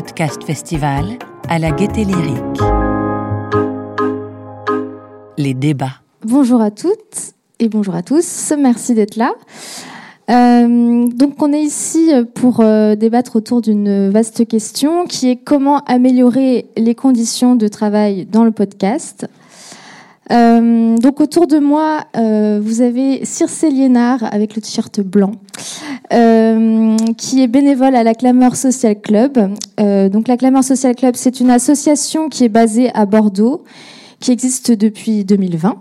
Podcast Festival à la Gaieté Lyrique. Les débats. Bonjour à toutes et bonjour à tous. Merci d'être là. Euh, donc on est ici pour euh, débattre autour d'une vaste question qui est comment améliorer les conditions de travail dans le podcast. Euh, donc autour de moi, euh, vous avez Circe Liénard avec le t-shirt blanc, euh, qui est bénévole à la Clameur Social Club. donc la Clameur Social Club, c'est une association qui est basée à Bordeaux, qui existe depuis 2020.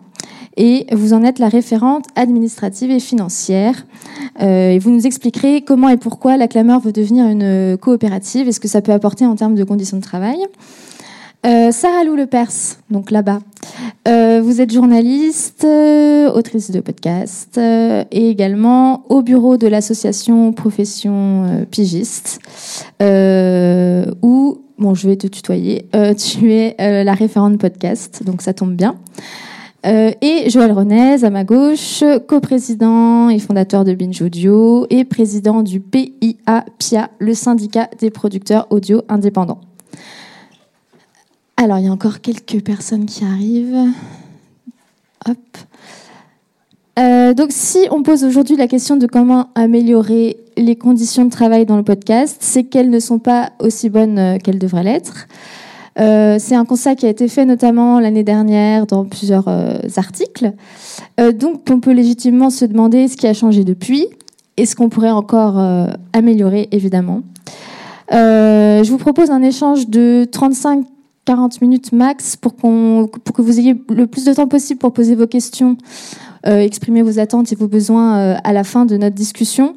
Et vous en êtes la référente administrative et financière. et vous nous expliquerez comment et pourquoi la Clameur veut devenir une coopérative et ce que ça peut apporter en termes de conditions de travail. Euh, Sarah Lou Lepers, donc là-bas. Euh, vous êtes journaliste, euh, autrice de podcast et également au bureau de l'association Profession Pigiste, où, bon, je vais te tutoyer, tu es la référente podcast, donc ça tombe bien. et Joël Renez, à ma gauche, coprésident et fondateur de Binge Audio et président du PIA PIA, le syndicat des producteurs audio indépendants. Alors, il y a encore quelques personnes qui arrivent. Hop. Euh, donc, si on pose aujourd'hui la question de comment améliorer les conditions de travail dans le podcast, c'est qu'elles ne sont pas aussi bonnes euh, qu'elles devraient l'être. Euh, c'est un constat qui a été fait notamment l'année dernière dans plusieurs articles. donc, on peut légitimement se demander ce qui a changé depuis et ce qu'on pourrait encore améliorer, évidemment. je vous propose un échange de 35 40 minutes max pour, qu'on, pour que vous ayez le plus de temps possible pour poser vos questions, euh, exprimer vos attentes et vos besoins euh, à la fin de notre discussion.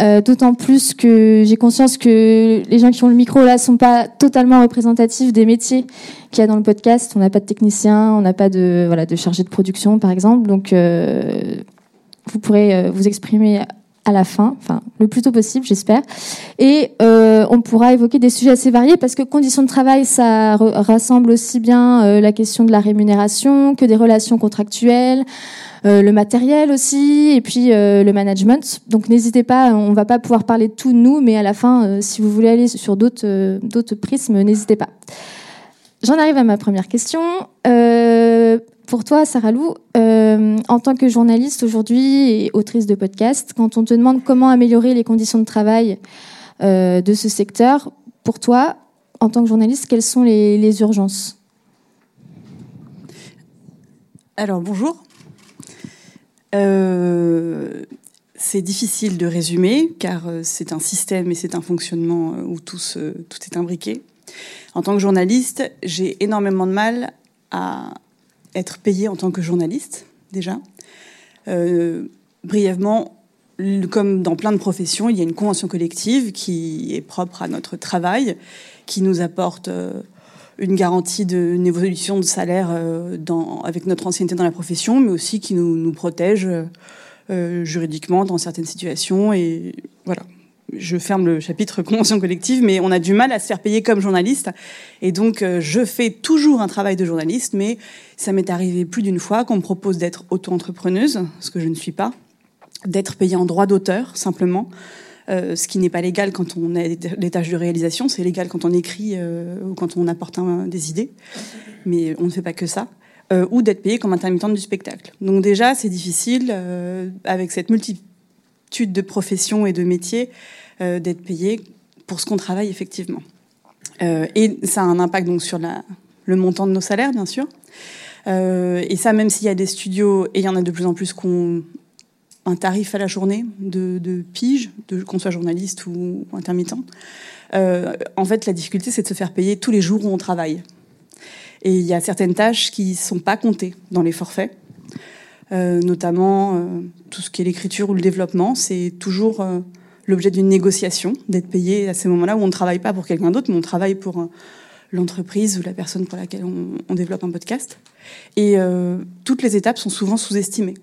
Euh, d'autant plus que j'ai conscience que les gens qui ont le micro là sont pas totalement représentatifs des métiers qu'il y a dans le podcast. On n'a pas de technicien, on n'a pas de voilà de chargé de production par exemple. Donc vous pourrez vous exprimer à la fin, enfin le plus tôt possible, j'espère. Et euh, on pourra évoquer des sujets assez variés parce que conditions de travail, ça rassemble aussi bien euh, la question de la rémunération que des relations contractuelles, euh, le matériel aussi, et puis le management. Donc n'hésitez pas, on va pas pouvoir parler de tout nous, mais à la fin, si vous voulez aller sur d'autres d'autres prismes, n'hésitez pas. J'en arrive à ma première question. Pour toi, Sarah Lou, euh, en tant que journaliste aujourd'hui et autrice de podcast, quand on te demande comment améliorer les conditions de travail euh, de ce secteur, pour toi, en tant que journaliste, quelles sont les, urgences? Alors, bonjour. Euh, c'est difficile de résumer car c'est un système et c'est un fonctionnement où tout, tout est imbriqué. En tant que journaliste, j'ai énormément de mal à être payé en tant que journaliste, déjà. Euh, brièvement, comme dans plein de professions, il y a une convention collective qui est propre à notre travail, qui nous apporte euh, une garantie d'une évolution de salaire euh, dans, avec notre ancienneté dans la profession, mais aussi qui nous, nous protège juridiquement dans certaines situations. Et voilà, je ferme le chapitre convention collective, mais on a du mal à se faire payer comme journaliste. Et donc, euh, je fais toujours un travail de journaliste, mais ça m'est arrivé plus d'une fois qu'on me propose d'être auto-entrepreneuse, ce que je ne suis pas, d'être payée en droit d'auteur, simplement. Euh, ce qui n'est pas légal quand on a des tâches de réalisation, c'est légal quand on écrit euh, ou quand on apporte des idées, mais on ne fait pas que ça. ou d'être payé comme intermittente du spectacle. Donc déjà, c'est difficile avec cette multitude de professions et de métiers d'être payé pour ce qu'on travaille effectivement. Euh, et ça a un impact donc sur le montant de nos salaires, bien sûr. Euh, et ça, même s'il y a des studios, et il y en a de plus en plus qu'on un tarif à la journée de, de pige, de, qu'on soit journaliste ou, intermittent. en fait, la difficulté, c'est de se faire payer tous les jours où on travaille. Et il y a certaines tâches qui ne sont pas comptées dans les forfaits, notamment tout ce qui est l'écriture ou le développement. C'est toujours l'objet d'une négociation, d'être payé à ces moments-là où on ne travaille pas pour quelqu'un d'autre, mais on travaille pour euh, l'entreprise ou la personne pour laquelle on, développe un podcast. Et euh, toutes les étapes sont souvent sous-estimées.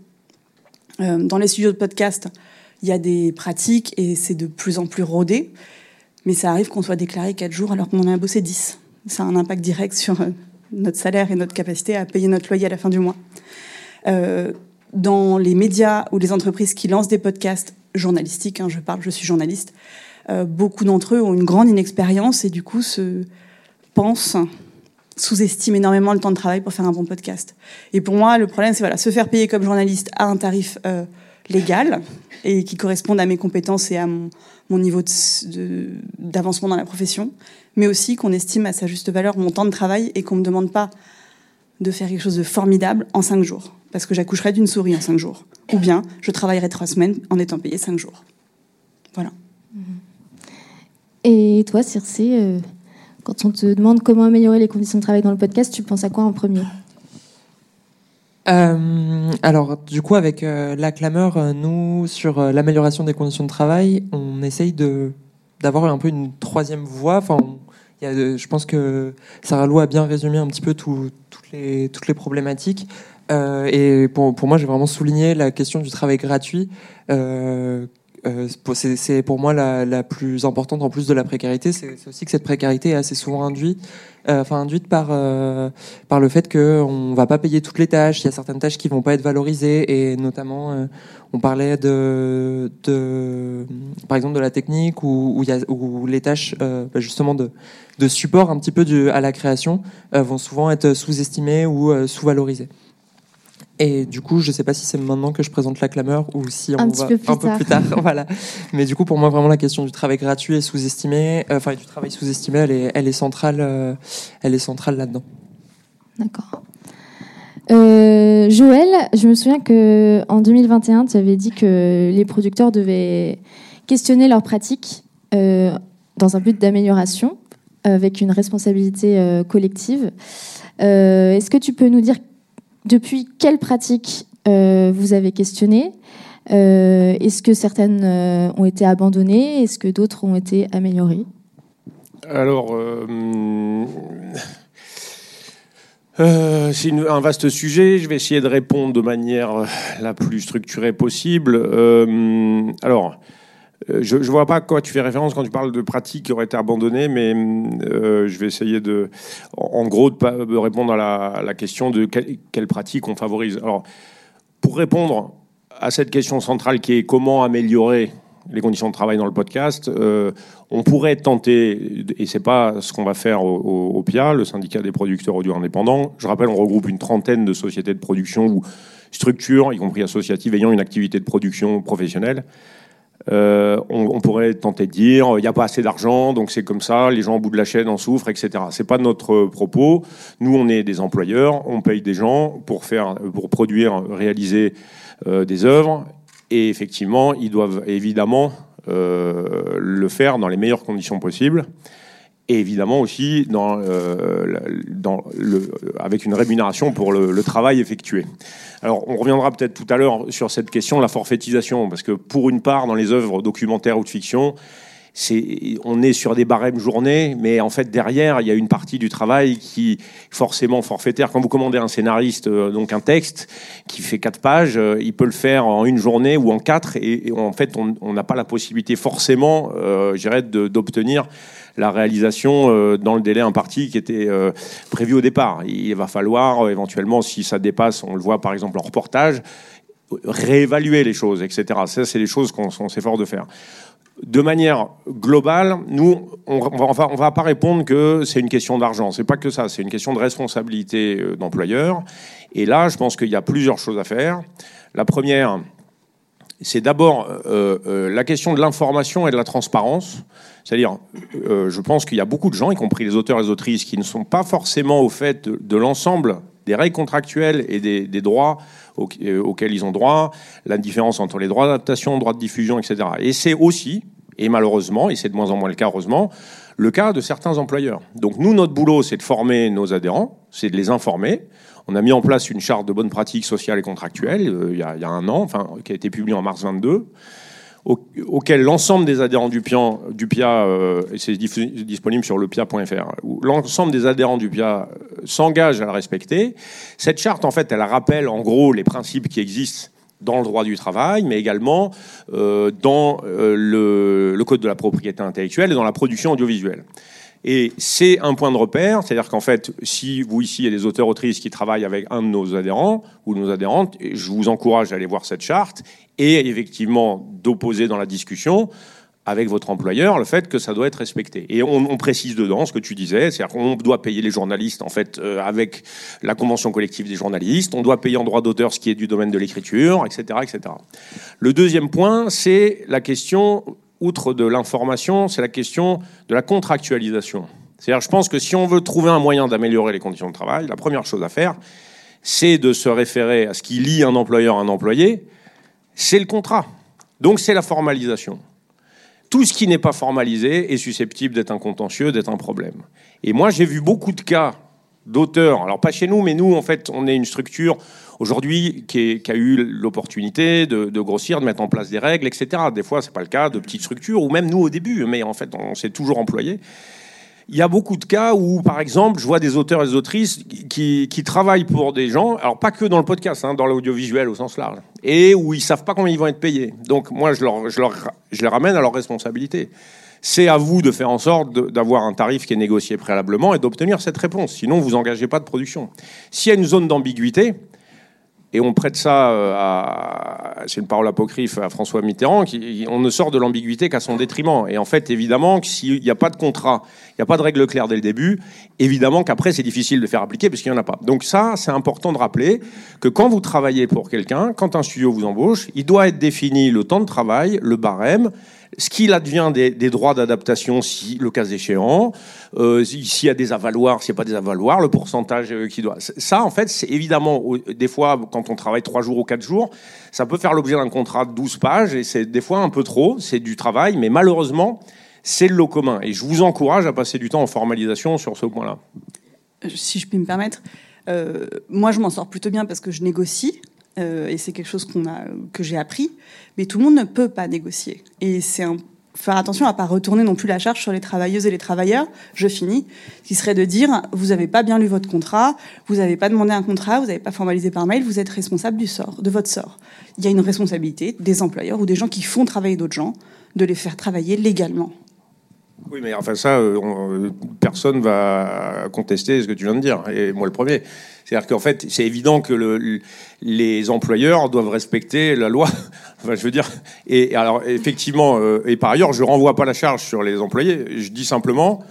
Euh, dans les studios de podcast, il y a des pratiques et c'est de plus en plus rodé, mais ça arrive qu'on soit déclaré 4 jours alors qu'on en a bossé 10. Ça a un impact direct sur notre salaire et notre capacité à payer notre loyer à la fin du mois. dans les médias ou les entreprises qui lancent des podcasts journalistique, hein, je parle, je suis journaliste, beaucoup d'entre eux ont une grande inexpérience et du coup se pensent sous-estiment énormément le temps de travail pour faire un bon podcast. Et pour moi, le problème, c'est voilà, se faire payer comme journaliste à un tarif légal et qui corresponde à mes compétences et à mon, niveau d'avancement dans la profession, mais aussi qu'on estime à sa juste valeur mon temps de travail et qu'on ne me demande pas de faire quelque chose de formidable en cinq jours, parce que j'accoucherai d'une souris en cinq jours, ou bien je travaillerai trois semaines en étant payé cinq jours. Voilà. Et toi, Circe, euh, quand on te demande comment améliorer les conditions de travail dans le podcast, tu penses à quoi en premier? Euh, alors, du coup, avec euh, la clameur, euh, nous, sur l'amélioration des conditions de travail, on essaye de d'avoir un peu une troisième voie. Enfin, je pense que Sarah Lou a bien résumé un petit peu toutes, les, problématiques. et pour, pour moi, j'ai vraiment souligné la question du travail gratuit. C'est pour moi la, plus importante en plus de la précarité. C'est aussi que cette précarité est assez souvent induite euh, enfin induite par euh, par le fait que on va pas payer toutes les tâches. Il y a certaines tâches qui vont pas être valorisées et notamment euh, on parlait de, par exemple de la technique ou où, y a, où les tâches bah, justement de de support un petit peu à la création vont souvent être sous-estimées ou sous-valorisées. Et du coup, je ne sais pas si c'est maintenant que je présente la clameur ou si on un va peu un peu plus tard. voilà. Mais du coup, pour moi, vraiment, la question du travail gratuit et sous-estimé, euh, enfin, du travail sous-estimé, elle est, elle est centrale, euh, elle est centrale là-dedans. D'accord. Euh, Joël, je me souviens que en 2021, tu avais dit que les producteurs devaient questionner leurs pratiques dans un but d'amélioration, avec une responsabilité collective. Est-ce que tu peux nous dire depuis quelles pratiques euh, vous avez questionné? Euh, Est-ce que certaines euh, ont été abandonnées? Est-ce que d'autres ont été améliorées? Alors, c'est un vaste sujet. Je vais essayer de répondre de manière la plus structurée possible. alors, je ne vois pas à quoi tu fais référence quand tu parles de pratiques qui auraient été abandonnées, mais euh, je vais essayer de, en gros, de, répondre à la, question de quelles pratiques on favorise. Alors, pour répondre à cette question centrale qui est comment améliorer les conditions de travail dans le podcast, euh, on pourrait tenter, et c'est pas ce qu'on va faire au, au, PIA, le syndicat des producteurs audio indépendants. Je rappelle, on regroupe une trentaine de sociétés de production ou structures, y compris associatives, ayant une activité de production professionnelle. Euh, on, pourrait tenter de dire il n'y a pas assez d'argent, donc c'est comme ça, les gens au bout de la chaîne en souffrent, etc. C'est pas notre propos. Nous, on est des employeurs, on paye des gens pour faire, pour produire, réaliser euh, des œuvres, et effectivement, ils doivent évidemment euh, le faire dans les meilleures conditions possibles et évidemment aussi dans, dans le, avec une rémunération pour le travail effectué. Alors, on reviendra peut-être tout à l'heure sur cette question de la forfaitisation, parce que pour une part, dans les œuvres documentaires ou de fiction, c'est, on est sur des barèmes journées, mais en fait derrière il y a une partie du travail qui forcément forfaitaire. Quand vous commandez un scénariste euh, donc un texte qui fait quatre pages, euh, il peut le faire en une journée ou en quatre, et, en fait on n'a pas la possibilité forcément, euh, d'obtenir la réalisation euh, dans le délai imparti qui était euh, prévu au départ. Il va falloir euh, éventuellement, si ça dépasse, on le voit par exemple en reportage, réévaluer les choses, etc. Ça, c'est les choses qu'on s'efforce de faire. De manière globale, nous, on va, va pas répondre que c'est une question d'argent. C'est pas que ça. C'est une question de responsabilité d'employeur. Et là, je pense qu'il y a plusieurs choses à faire. La première, c'est d'abord la question de l'information et de la transparence. C'est-à-dire, euh, je pense qu'il y a beaucoup de gens, y compris les auteurs et les autrices, qui ne sont pas forcément au fait de, l'ensemble des règles contractuelles et des, droits euh, auxquels ils ont droit, la différence entre les droits d'adaptation, droits de diffusion, etc. Et c'est aussi, et malheureusement, et c'est de moins en moins le cas, heureusement, le cas de certains employeurs. Donc nous, notre boulot, c'est de former nos adhérents, c'est de les informer. On a mis en place une charte de bonnes pratiques sociales et contractuelles euh, il, y a, un an, enfin, qui a été publiée en mars 22 auquel l'ensemble des adhérents du PIA, du euh, disponible sur PIA.fr, l'ensemble des adhérents du PIA euh, s'engagent à la respecter. Cette charte, en fait, elle rappelle en gros les principes qui existent dans le droit du travail, mais également dans le, code de la propriété intellectuelle et dans la production audiovisuelle. Et c'est un point de repère, c'est-à-dire qu'en fait, si vous ici, il y a des auteurs-autrices qui travaillent avec un de nos adhérents ou nos adhérentes, je vous encourage à aller voir cette charte et effectivement d'opposer dans la discussion avec votre employeur le fait que ça doit être respecté. Et on, on précise dedans ce que tu disais, c'est-à-dire qu'on doit payer les journalistes en fait euh, avec la convention collective des journalistes, on doit payer en droit d'auteur ce qui est du domaine de l'écriture, etc., etc. Le deuxième point, c'est la question, outre de l'information, c'est la question de la contractualisation. C'est-à-dire, je pense que si on veut trouver un moyen d'améliorer les conditions de travail, la première chose à faire, c'est de se référer à ce qui lie un employeur à un employé, c'est le contrat. Donc c'est la formalisation tout ce qui n'est pas formalisé est susceptible d'être un contentieux, d'être un problème. Et moi, j'ai vu beaucoup de cas d'auteurs, alors pas chez nous, mais nous, en fait, on est une structure aujourd'hui qui, a eu l'opportunité de, grossir, de mettre en place des règles, etc. Des fois, c'est pas le cas de petites structures, ou même nous au début, mais en fait, on s'est toujours employé il y a beaucoup de cas où, par exemple, je vois des auteurs et des autrices qui, travaillent pour des gens, alors pas que dans le podcast, hein, dans l'audiovisuel au sens large, et où ils savent pas combien ils vont être payés. Donc moi, je, je les ramène à leur responsabilité. C'est à vous de faire en sorte d'avoir un tarif qui est négocié préalablement et d'obtenir cette réponse. Sinon, vous engagez pas de production. S'il y a une zone d'ambiguïté, et on prête ça euh, à, c'est une parole apocryphe à François Mitterrand, qui, on ne sort de l'ambiguïté qu'à son détriment. Et en fait, évidemment, s'il n'y a pas de contrat, il n'y a pas de règle claire dès le début, évidemment qu'après, c'est difficile de faire appliquer parce qu'il n'y en a pas. Donc ça, c'est important de rappeler que quand vous travaillez pour quelqu'un, quand un studio vous embauche, il doit être défini le temps de travail, le barème, ce qu'il advient des, droits d'adaptation, si le cas échéant, euh, s'il y a des avaloirs, s'il n'y a pas des avaloirs, le pourcentage euh, qui doit. Ça, en fait, c'est évidemment, des fois, quand on travaille trois jours ou quatre jours, ça peut faire l'objet d'un contrat de 12 pages, et c'est des fois un peu trop, c'est du travail, mais malheureusement, c'est le lot commun. Et je vous encourage à passer du temps en formalisation sur ce point-là. Euh, si je puis me permettre, moi, je m'en sors plutôt bien parce que je négocie. Et c'est quelque chose que j'ai appris mais tout le monde ne peut pas négocier. Et c'est faire attention à pas retourner non plus la charge sur les travailleuses et les travailleurs. Je finis, qui serait de dire vous n'avez pas bien lu votre contrat, vous n'avez pas demandé un contrat, vous n'avez pas formalisé par mail, vous êtes responsable du sort, de votre sort. Il y a une responsabilité des employeurs ou des gens qui font travailler d'autres gens de les faire travailler légalement. Oui, mais enfin ça, euh, euh, personne va contester ce que tu viens de dire, et moi le premier. C'est-à-dire qu'en fait, c'est évident que le, les employeurs doivent respecter la loi. enfin, je veux dire. Et, alors, effectivement, euh, et par ailleurs, je renvoie pas la charge sur les employés. Je dis simplement,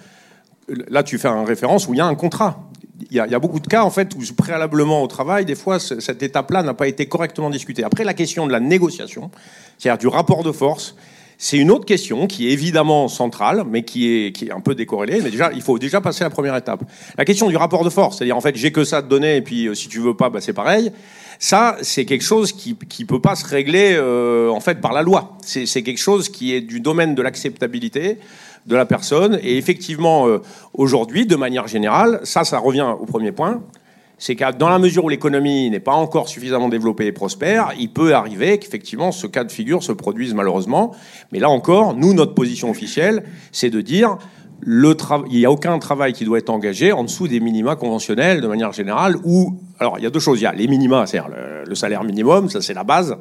là, tu fais un référence où il y a un contrat. Il y, il y, a, beaucoup de cas en fait où préalablement au travail, des fois, cette étape-là n'a pas été correctement discutée. Après, la question de la négociation, c'est-à-dire du rapport de force, c'est une autre question qui est évidemment centrale, mais qui est, qui est un peu décorrélée. Mais déjà, il faut déjà passer la première étape. La question du rapport de force, c'est-à-dire en fait, j'ai que ça à te donner, et puis euh, si tu veux pas, bah, c'est pareil. Ça, c'est quelque chose qui qui peut pas se régler euh, en fait par la loi. C'est quelque chose qui est du domaine de l'acceptabilité de la personne. Et effectivement, euh, aujourd'hui, de manière générale, ça, ça revient au premier point c'est que dans la mesure où l'économie n'est pas encore suffisamment développée et prospère, il peut arriver qu'effectivement ce cas de figure se produise malheureusement. Mais là encore, nous, notre position officielle, c'est de dire le il n'y a aucun travail qui doit être engagé en dessous des minima conventionnels de manière générale. Ou alors il y a deux choses. Il y a les minima, c'est-à-dire le, salaire minimum, ça c'est la base.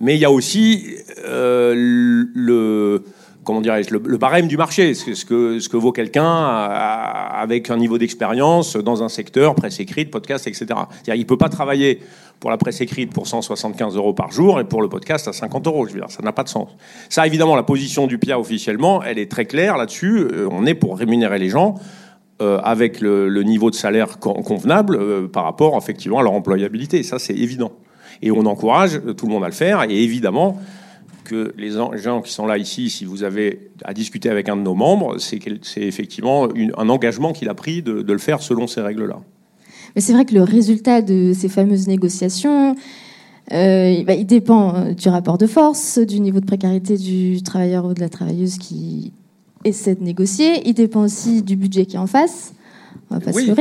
Mais il y a aussi euh, le comment dirais-je, le, barème du marché, ce que, vaut quelqu'un avec un niveau d'expérience dans un secteur, presse écrite, podcast, etc. C'est-à-dire, il ne peut pas travailler pour la presse écrite pour 175 euros par jour et pour le podcast à 50 euros. Je veux dire, ça n'a pas de sens. Ça, évidemment, la position du PIA officiellement, elle est très claire là-dessus. Euh, on est pour rémunérer les gens euh, avec le, niveau de salaire convenable euh, par rapport, effectivement, à leur employabilité. Ça, c'est évident. Et on encourage tout le monde à le faire. Et évidemment, que les gens qui sont là ici, si vous avez à discuter avec un de nos membres, c'est effectivement un engagement qu'il a pris de, le faire selon ces règles-là. Mais c'est vrai que le résultat de ces fameuses négociations, euh, bah, il dépend euh, du rapport de force, du niveau de précarité du travailleur ou de la travailleuse qui essaie de négocier. Il dépend aussi du budget qui est en face. On va pas se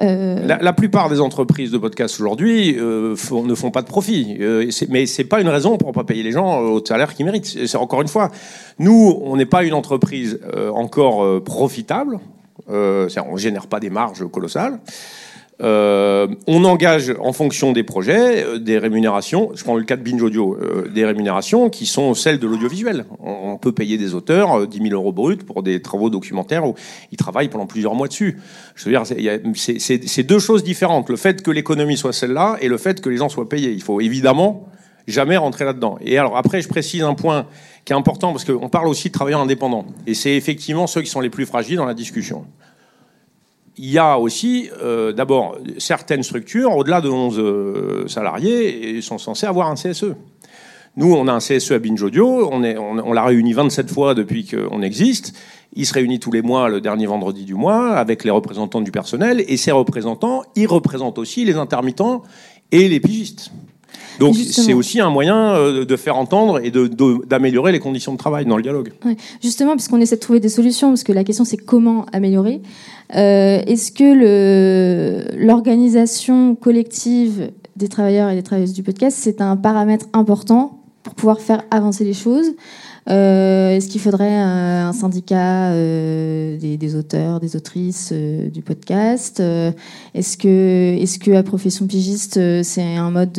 euh, la, plupart des entreprises de podcast aujourd'hui euh, ne font pas de profit, euh, mais c'est pas une raison pour pas payer les gens au salaire qu'ils méritent. C'est encore une fois, nous, on n'est pas une entreprise encore profitable. on génère pas des marges colossales. Euh, on engage en fonction des projets euh, des rémunérations. Je prends le cas de Binge Audio, euh, des rémunérations qui sont celles de l'audiovisuel. On, peut payer des auteurs 10 000 euros bruts pour des travaux documentaires où ils travaillent pendant plusieurs mois dessus. Je veux dire, c'est deux choses différentes. Le fait que l'économie soit celle-là et le fait que les gens soient payés. Il faut évidemment jamais rentrer là-dedans. Et alors après, je précise un point qui est important parce qu'on parle aussi de travailleurs indépendants. Et c'est effectivement ceux qui sont les plus fragiles dans la discussion. Il y a aussi, euh, d'abord, certaines structures, au-delà de 11 euh, salariés, sont censées avoir un CSE. Nous, on a un CSE à Binge Audio, on, on, l'a réuni 27 fois depuis qu'on existe. Il se réunit tous les mois, le dernier vendredi du mois, avec les représentants du personnel. Et ces représentants, ils représentent aussi les intermittents et les pigistes. Donc c'est aussi un moyen euh, de faire entendre et d'améliorer les conditions de travail dans le dialogue. Justement, puisqu'on essaie de trouver des solutions, parce que la question c'est comment améliorer. Euh, est-ce que l'organisation collective des travailleurs et des travailleuses du podcast, c'est un paramètre important pour pouvoir faire avancer les choses? Euh, Est-ce qu'il faudrait un, syndicat des, auteurs, des autrices du podcast Est-ce que, est-ce que la profession pigiste, c'est un mode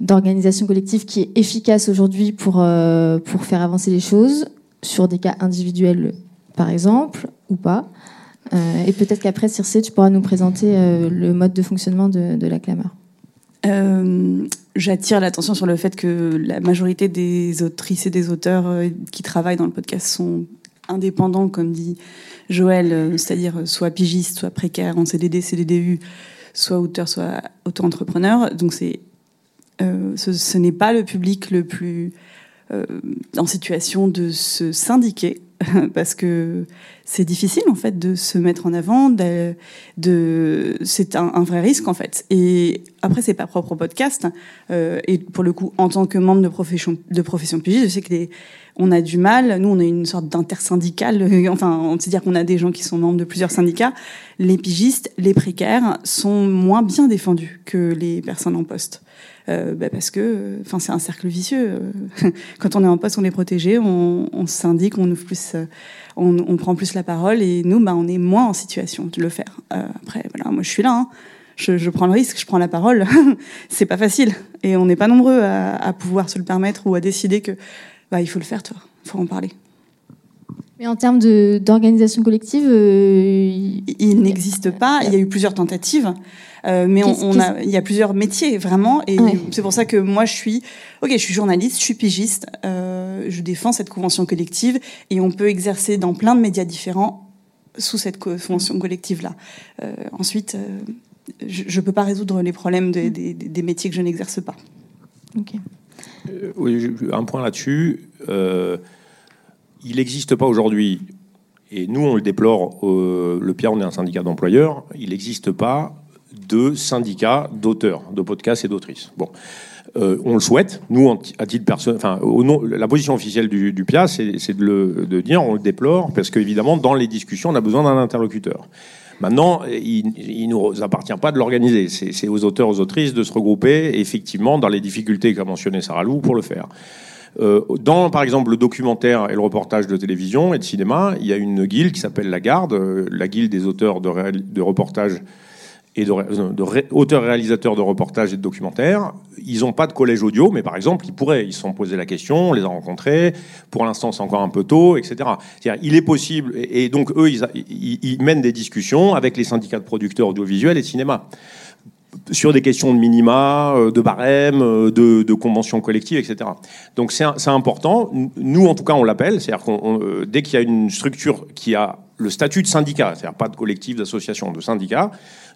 d'organisation collective qui est efficace aujourd'hui pour, euh, pour faire avancer les choses, sur des cas individuels par exemple, ou pas? Euh, et peut-être qu'après, Circe, tu pourras nous présenter euh, le mode de fonctionnement de, de la clameur. J'attire l'attention sur le fait que la majorité des autrices et des auteurs qui travaillent dans le podcast sont indépendants, comme dit Joël, c'est-à-dire soit pigistes, soit précaires en CDD, CDDU, soit auteurs, soit auto-entrepreneurs. Donc c'est euh, ce, n'est pas le public le plus euh, en situation de se syndiquer parce que c'est difficile en fait de se mettre en avant. De, de c'est un, vrai risque en fait. Et après c'est pas propre au podcast. Euh, et pour le coup, en tant que membre de profession de profession pigiste, je sais que les, on a du mal. Nous, on est une sorte d'intersyndicale. Enfin, on sait dire qu'on a des gens qui sont membres de plusieurs syndicats. Les pigistes, les précaires sont moins bien défendus que les personnes en poste. Euh, bah, parce que, enfin, c'est un cercle vicieux. Quand on est en poste, on est protégé, on, on syndique, on ouvre plus, euh, on, on, prend plus la parole, et nous, bah, on est moins en situation de le faire. Euh, après, voilà, moi, je suis là. Hein. Je, je, prends le risque, je prends la parole. c'est pas facile, et on n'est pas nombreux à, à, pouvoir se le permettre ou à décider que, bah, il faut le faire, toi. Faut en parler. Mais en termes d'organisation collective, il, il n'existe pas. Il y a eu plusieurs tentatives. Euh, mais on, a, il y a plusieurs métiers vraiment, et c'est pour ça que moi je suis, ok, je suis journaliste, je suis pigiste, euh, je défends cette convention collective, et on peut exercer dans plein de médias différents sous cette convention collective là. Euh, ensuite, euh, je ne peux pas résoudre les problèmes des, des, des métiers que je n'exerce pas. Ok. Euh, oui, un point là-dessus. Il n'existe pas aujourd'hui et nous, on le déplore, le Pierre, on est un syndicat d'employeurs, il n'existe pas de syndicats d'auteurs, de podcasts et d'autrices. Bon. Euh, on le souhaite. Nous, à titre personnel, enfin, la position officielle du, PIA, c'est de, de dire, on le déplore, parce qu'évidemment, dans les discussions, on a besoin d'un interlocuteur. Maintenant, il ne nous appartient pas de l'organiser. C'est aux auteurs, aux autrices de se regrouper, effectivement, dans les difficultés qu'a mentionné Sarah Lou, pour le faire. Euh, dans, par exemple, le documentaire et le reportage de télévision et de cinéma, il y a une guilde qui s'appelle la Garde, euh, la guilde des auteurs de, de reportages et d'auteurs-réalisateurs de reportages et de documentaires. Ils n'ont pas de collège audio, mais par exemple, ils pourraient. Ils se sont posés la question, on les a rencontrés. Pour l'instant, c'est encore un peu tôt, etc. il est possible, et donc eux, ils, mènent des discussions avec les syndicats de producteurs audiovisuels et de cinéma sur des questions de minima, euh, de barème, euh, de, conventions collectives, etc. Donc c'est important. Nous, en tout cas, on l'appelle. C'est-à-dire qu'on euh, dès qu'il y a une structure qui a le statut de syndicat, c'est-à-dire pas de collectif, d'association, de syndicat,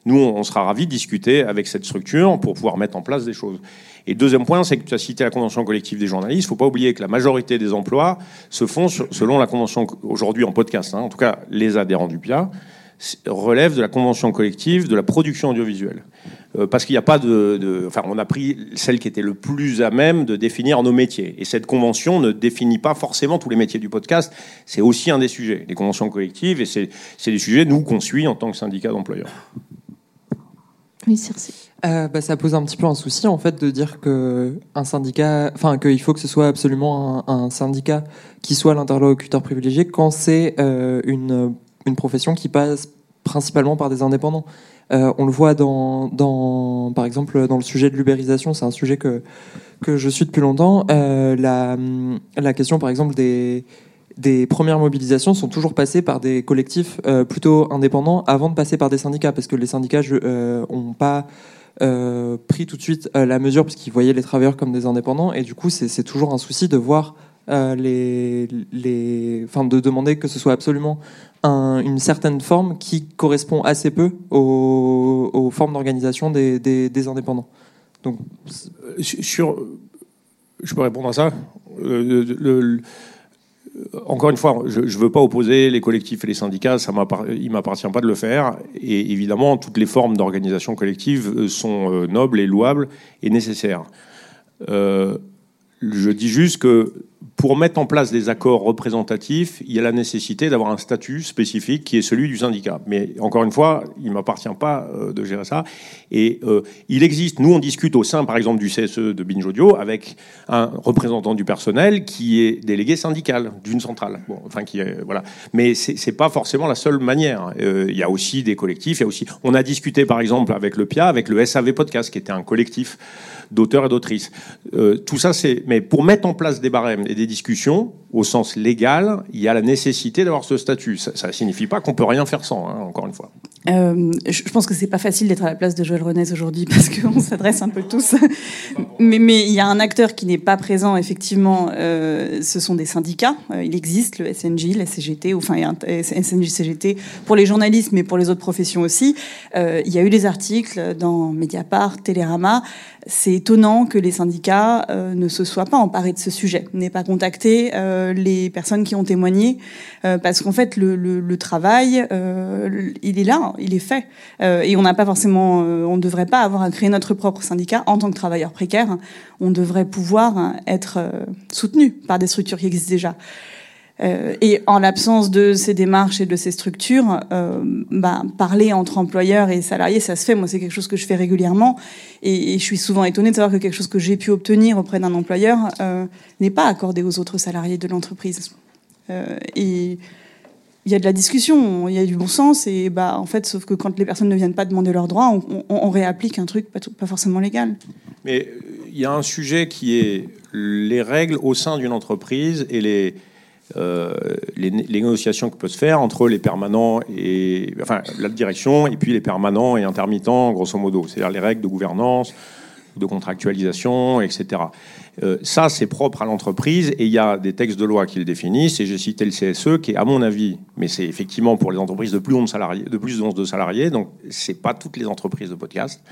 nous, on sera ravis de discuter avec cette structure pour pouvoir mettre en place des choses. Et deuxième point, c'est que tu as cité la convention collective des journalistes. Il ne faut pas oublier que la majorité des emplois se font selon la convention aujourd'hui en podcast. Hein. en tout cas, les adhérents du PIA relèvent de la convention collective de la production audiovisuelle. Euh, parce qu'il n'y a pas de, Enfin, on a pris celle qui était le plus à même de définir nos métiers. Et cette convention ne définit pas forcément tous les métiers du podcast. C'est aussi un des sujets, les conventions collectives. Et c'est des sujets, nous, qu'on suit en tant que syndicat d'employeurs. Oui, Circe. Euh, bah, ça pose un petit peu un souci en fait de dire que un syndicat, enfin qu'il faut que ce soit absolument un, syndicat qui soit l'interlocuteur privilégié quand c'est euh, une, une profession qui passe principalement par des indépendants. Euh, on le voit dans, dans, par exemple, dans le sujet de l'ubérisation, c'est un sujet que que je suis depuis longtemps. Euh, la, la question, par exemple, des des premières mobilisations sont toujours passées par des collectifs euh, plutôt indépendants avant de passer par des syndicats, parce que les syndicats euh, ont pas pris tout de suite la mesure parce qu'ils voyaient les travailleurs comme des indépendants. Et du coup, c'est toujours un souci de voir euh, de demander que ce soit absolument un, une certaine forme qui correspond assez peu aux, formes d'organisation des, indépendants. Donc, sur, je peux répondre à ça. le, encore une fois, je ne veux pas opposer les collectifs et les syndicats, ça il m'appartient pas de le faire. Et évidemment, toutes les formes d'organisation collective euh, sont euh, nobles et louables et nécessaires. Euh, je dis juste que pour mettre en place des accords représentatifs, il y a la nécessité d'avoir un statut spécifique qui est celui du syndicat. Mais encore une fois, il ne m'appartient pas euh, de gérer ça. Et euh, il existe, nous on discute au sein par exemple du CSE de Binge Audio avec un représentant du personnel qui est délégué syndical d'une centrale. Enfin qui voilà. Mais c'est pas forcément la seule manière. Euh, il y a aussi des collectifs. Il aussi, on a discuté par exemple avec le PIA, avec le SAV Podcast, qui était un collectif d'auteurs et d'autrices. Tout ça, c'est. Mais pour mettre en place des barèmes et des discussions, au sens légal, il y a la nécessité d'avoir ce statut. Ça ne signifie pas qu'on peut rien faire sans, hein, encore une fois. Euh, je pense que c'est pas facile d'être à la place de Joël Renès aujourd'hui parce qu'on s'adresse un peu tous. mais, mais il y a un acteur qui n'est pas présent, effectivement, euh, ce sont des syndicats. Euh, il existe le SNJ, la CGT, enfin SNJ, CGT pour les journalistes, mais pour les autres professions aussi. Euh, il y a eu des articles dans Mediapart, Télérama. C'est étonnant que les syndicats euh, ne se soient pas emparés de ce sujet, n'aient pas contacté les personnes qui ont témoigné, euh, parce qu'en fait le, le, le travail, euh, il est là, il est fait, euh, et on n'a pas forcément, on ne devrait pas avoir à créer notre propre syndicat en tant que travailleur précaire. On devrait pouvoir être soutenu par des structures qui existent déjà. Euh, et en l'absence de ces démarches et de ces structures, euh, bah, parler entre employeurs et salariés, ça se fait. Moi, c'est quelque chose que je fais régulièrement. Et, je suis souvent étonnée de savoir que quelque chose que j'ai pu obtenir auprès d'un employeur euh, n'est pas accordé aux autres salariés de l'entreprise. Et il y a de la discussion, il y a du bon sens. Et bah, en fait, sauf que quand les personnes ne viennent pas demander leurs droits, on, réapplique un truc pas forcément légal. Mais il y a un sujet qui est les règles au sein d'une entreprise et les euh, les, négociations qui peuvent se faire entre les permanents et enfin la direction et puis les permanents et intermittents, grosso modo, c'est-à-dire les règles de gouvernance, de contractualisation, etc. Euh, ça, c'est propre à l'entreprise et il y a des textes de loi qui le définissent. Et j'ai cité le CSE, qui est, à mon avis, mais c'est effectivement pour les entreprises de plus de 11 salariés, de plus de 11 salariés, donc c'est pas toutes les entreprises de podcast.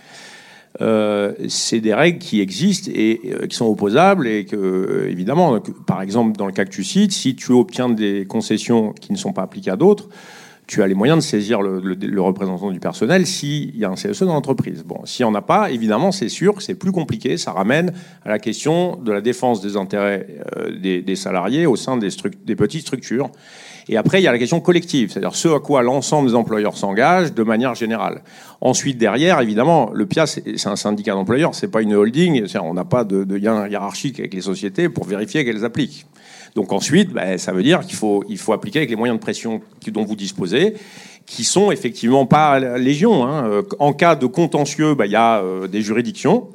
Euh, c'est des règles qui existent et euh, qui sont opposables et que, euh, évidemment, par exemple, dans le cas que tu cites, si tu obtiens des concessions qui ne sont pas appliquées à d'autres, tu as les moyens de saisir le, le, le représentant du personnel s'il y a un CSE dans l'entreprise. Bon, s'il n'y en a pas, évidemment, c'est sûr que c'est plus compliqué. Ça ramène à la question de la défense des intérêts euh, des, des, salariés au sein des, des petites structures. Et après, il y a la question collective, c'est-à-dire ce à quoi l'ensemble des employeurs s'engagent de manière générale. Ensuite, derrière, évidemment, le PIA, c'est un syndicat d'employeurs, c'est pas une holding, on n'a pas de, lien hiérarchique avec les sociétés pour vérifier qu'elles appliquent. Donc ensuite, ben, ça veut dire qu'il faut, il faut appliquer avec les moyens de pression dont vous disposez qui sont effectivement pas légion. Hein. En cas de contentieux, ben, il y a euh, des juridictions.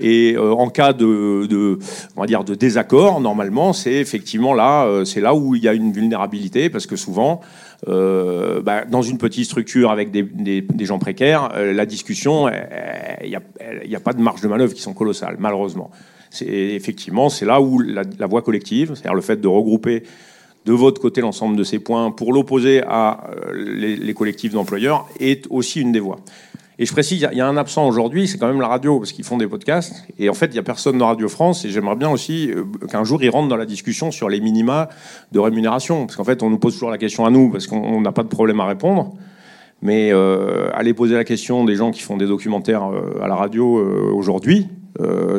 Et euh, en cas de, on va dire de désaccord, normalement, c'est effectivement là, euh, c'est là où il y a une vulnérabilité, parce que souvent, euh, bah, dans une petite structure avec des, gens précaires, la discussion, il n'y a, pas de marge de manœuvre qui sont colossales, malheureusement. C'est effectivement, c'est là où la, la voie collective, c'est-à-dire le fait de regrouper de votre côté l'ensemble de ces points pour l'opposer à les, les collectifs d'employeurs, est aussi une des voies. Et je précise, il y a un absent aujourd'hui, c'est quand même la radio, parce qu'ils font des podcasts. Et en fait, il n'y a personne dans Radio France. Et j'aimerais bien aussi euh, qu'un jour, ils rentrent dans la discussion sur les minima de rémunération. Parce qu'en fait, on nous pose toujours la question à nous, parce qu'on n'a pas de problème à répondre. Mais euh, aller poser la question des gens qui font des documentaires euh, à la radio aujourd'hui,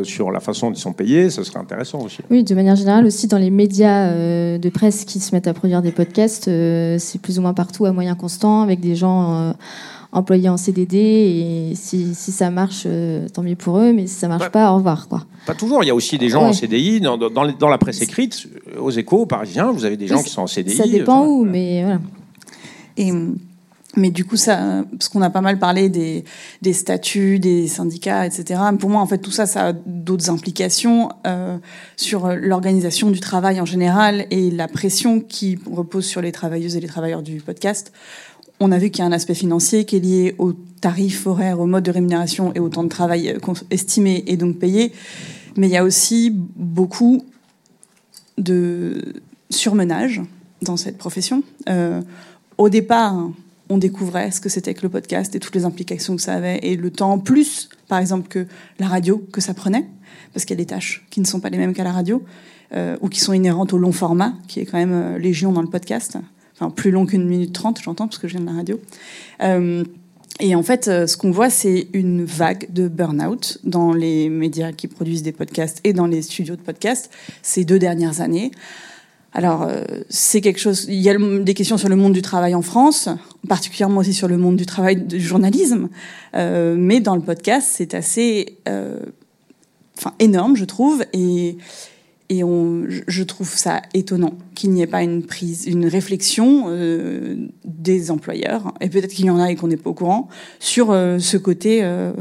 sur la façon dont ils sont payés, ce serait intéressant aussi. Oui, de manière générale aussi dans les médias de presse qui se mettent à produire des podcasts, c'est plus ou moins partout à moyen constant avec des gens employés en CDD et si, si ça marche, euh, tant mieux pour eux, mais si ça marche ouais. pas, au revoir. Quoi. Pas toujours, il y a aussi des gens ouais. en CDI, dans, dans, dans, la presse écrite, aux échos parisiens, vous avez des gens qui sont en CDI. Ça dépend où, mais voilà. Et mais du coup, ça, parce qu'on a pas mal parlé des, des statuts, des syndicats, etc. Pour moi, en fait, tout ça, ça a d'autres implications euh, sur l'organisation du travail en général et la pression qui repose sur les travailleuses et les travailleurs du podcast on a vu qu'il y a un aspect financier qui est lié au tarif horaire, au mode de rémunération et au temps de travail euh, estimé et donc payé. Mais il y a aussi beaucoup de surmenage dans cette profession. Euh, au départ, on découvrait ce que c'était que le podcast et toutes les implications que ça avait et le temps en plus, par exemple, que la radio, que ça prenait, parce qu'il y a des tâches qui ne sont pas les mêmes qu'à la radio euh, ou qui sont inhérentes au long format, qui est quand même légion dans le podcast. Enfin, plus long qu'une minute trente, j'entends, parce que je viens de la radio. Euh, et en fait, ce qu'on voit, c'est une vague de burn-out dans les médias qui produisent des podcasts et dans les studios de podcasts ces deux dernières années. Alors, c'est quelque chose. Il y a des questions sur le monde du travail en France, particulièrement aussi sur le monde du travail du journalisme. Euh, mais dans le podcast, c'est assez, euh, enfin, énorme, je trouve. Et, et on, je trouve ça étonnant qu'il n'y ait pas une prise, une réflexion euh, des employeurs, et peut-être qu'il y en a et qu'on n'est pas au courant, sur euh, ce côté, euh,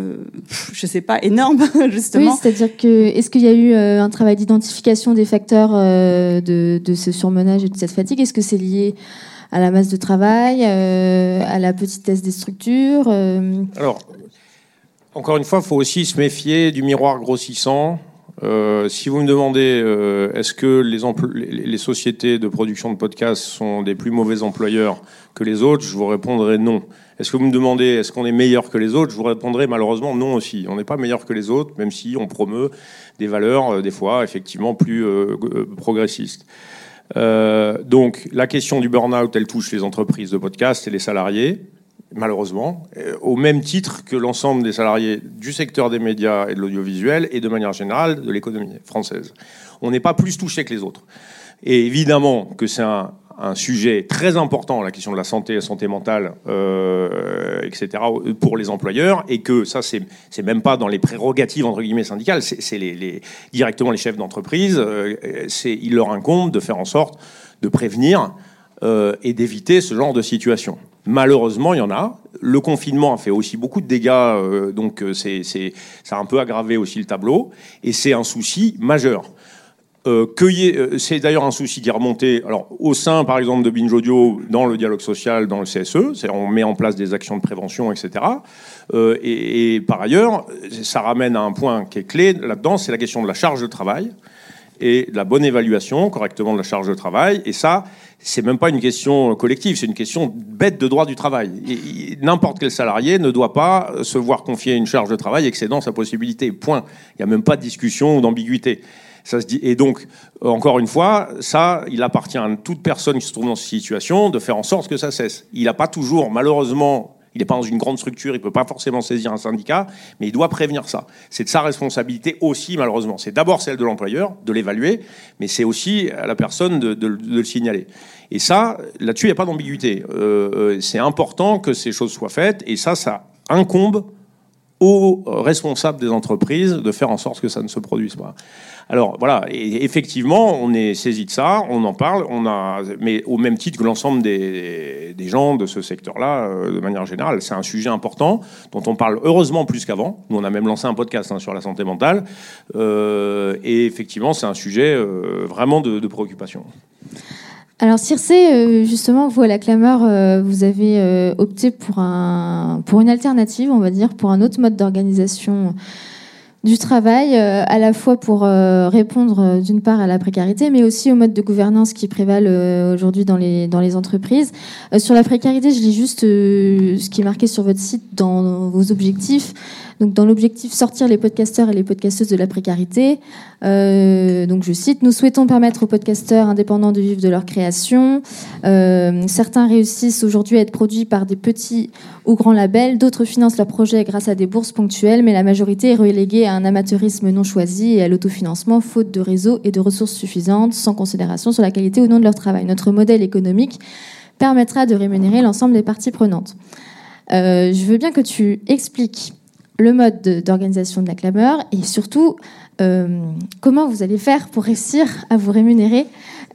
euh, je sais pas, énorme, justement. Oui, c'est-à-dire que, est-ce qu'il y a eu euh, un travail d'identification des facteurs euh, de, de, ce surmenage et de cette fatigue? Est-ce que c'est lié à la masse de travail, à la petitesse des structures Alors, encore une fois, il faut aussi se méfier du miroir grossissant. Euh, si vous me demandez euh, est-ce que les, les, les, sociétés de production de podcasts sont des plus mauvais employeurs que les autres, je vous répondrai non. Est-ce que vous me demandez est-ce qu'on est meilleur que les autres, je vous répondrai malheureusement non aussi. On n'est pas meilleur que les autres, même si on promeut des valeurs euh, des fois effectivement plus euh, euh, progressistes. donc la question du burn-out, elle touche les entreprises de podcast et les salariés malheureusement, euh, au même titre que l'ensemble des salariés du secteur des médias et de l'audiovisuel et de manière générale de l'économie française. On n'est pas plus touché que les autres. Et évidemment que c'est un, sujet très important, la question de la santé, la santé mentale, euh, etc., pour les employeurs, et que ça, c'est, même pas dans les prérogatives entre guillemets syndicales, c'est, directement les chefs d'entreprise. Euh, il leur incombe de faire en sorte de prévenir et d'éviter ce genre de situation. Malheureusement, il y en a. Le confinement a fait aussi beaucoup de dégâts, euh, donc euh, c'est, ça a un peu aggravé aussi le tableau, et c'est un souci majeur. Euh, c'est d'ailleurs un souci qui est remonté alors, au sein, par exemple, de Binge Audio, dans le dialogue social, dans le CSE, c'est on met en place des actions de prévention, etc. Et, et, par ailleurs, ça ramène à un point qui est clé là-dedans, c'est la question de la charge de travail et de la bonne évaluation correctement de la charge de travail. Et ça, c'est même pas une question collective, c'est une question bête de droit du travail. N'importe quel salarié ne doit pas se voir confier une charge de travail excédant sa possibilité. Point. Il n'y a même pas de discussion ou d'ambiguïté. Ça se dit. Et donc, encore une fois, ça, il appartient à toute personne qui se trouve dans cette situation de faire en sorte que ça cesse. Il n'a pas toujours, malheureusement, il n'est pas dans une grande structure, il ne peut pas forcément saisir un syndicat, mais il doit prévenir ça. C'est de sa responsabilité aussi, malheureusement. C'est d'abord celle de l'employeur, de l'évaluer, mais c'est aussi à la personne de, le signaler. Et ça, là-dessus, il n'y a pas d'ambiguïté. Euh, euh, c'est important que ces choses soient faites, et ça, ça incombe aux responsables des entreprises de faire en sorte que ça ne se produise pas. Alors voilà, effectivement, on est saisi de ça, on en parle, on a, mais au même titre que l'ensemble des, gens de ce secteur-là, euh, de manière générale, c'est un sujet important dont on parle heureusement plus qu'avant. Nous, on a même lancé un podcast hein, sur la santé mentale, euh, et effectivement, c'est un sujet euh, vraiment de, préoccupation. Alors Circe, justement, vous à la clameur, vous avez opté pour, un, pour une alternative, on va dire, pour un autre mode d'organisation du travail, à la fois pour répondre d'une part à la précarité, mais aussi au mode de gouvernance qui prévalent aujourd'hui dans les, entreprises. sur la précarité, je lis juste ce qui est marqué sur votre site dans vos objectifs. Donc, dans l'objectif sortir les podcasteurs et les podcasteuses de la précarité, euh, donc je cite, nous souhaitons permettre aux podcasteurs indépendants de vivre de leur création. Euh, certains réussissent aujourd'hui à être produits par des petits ou grands labels, d'autres financent leurs projets grâce à des bourses ponctuelles, mais la majorité est reléguée à un amateurisme non choisi et à l'autofinancement faute de réseau et de ressources suffisantes, sans considération sur la qualité ou non de leur travail. Notre modèle économique permettra de rémunérer l'ensemble des parties prenantes. Euh, je veux bien que tu expliques le mode d'organisation de la clameur et surtout euh, comment vous allez faire pour réussir à vous rémunérer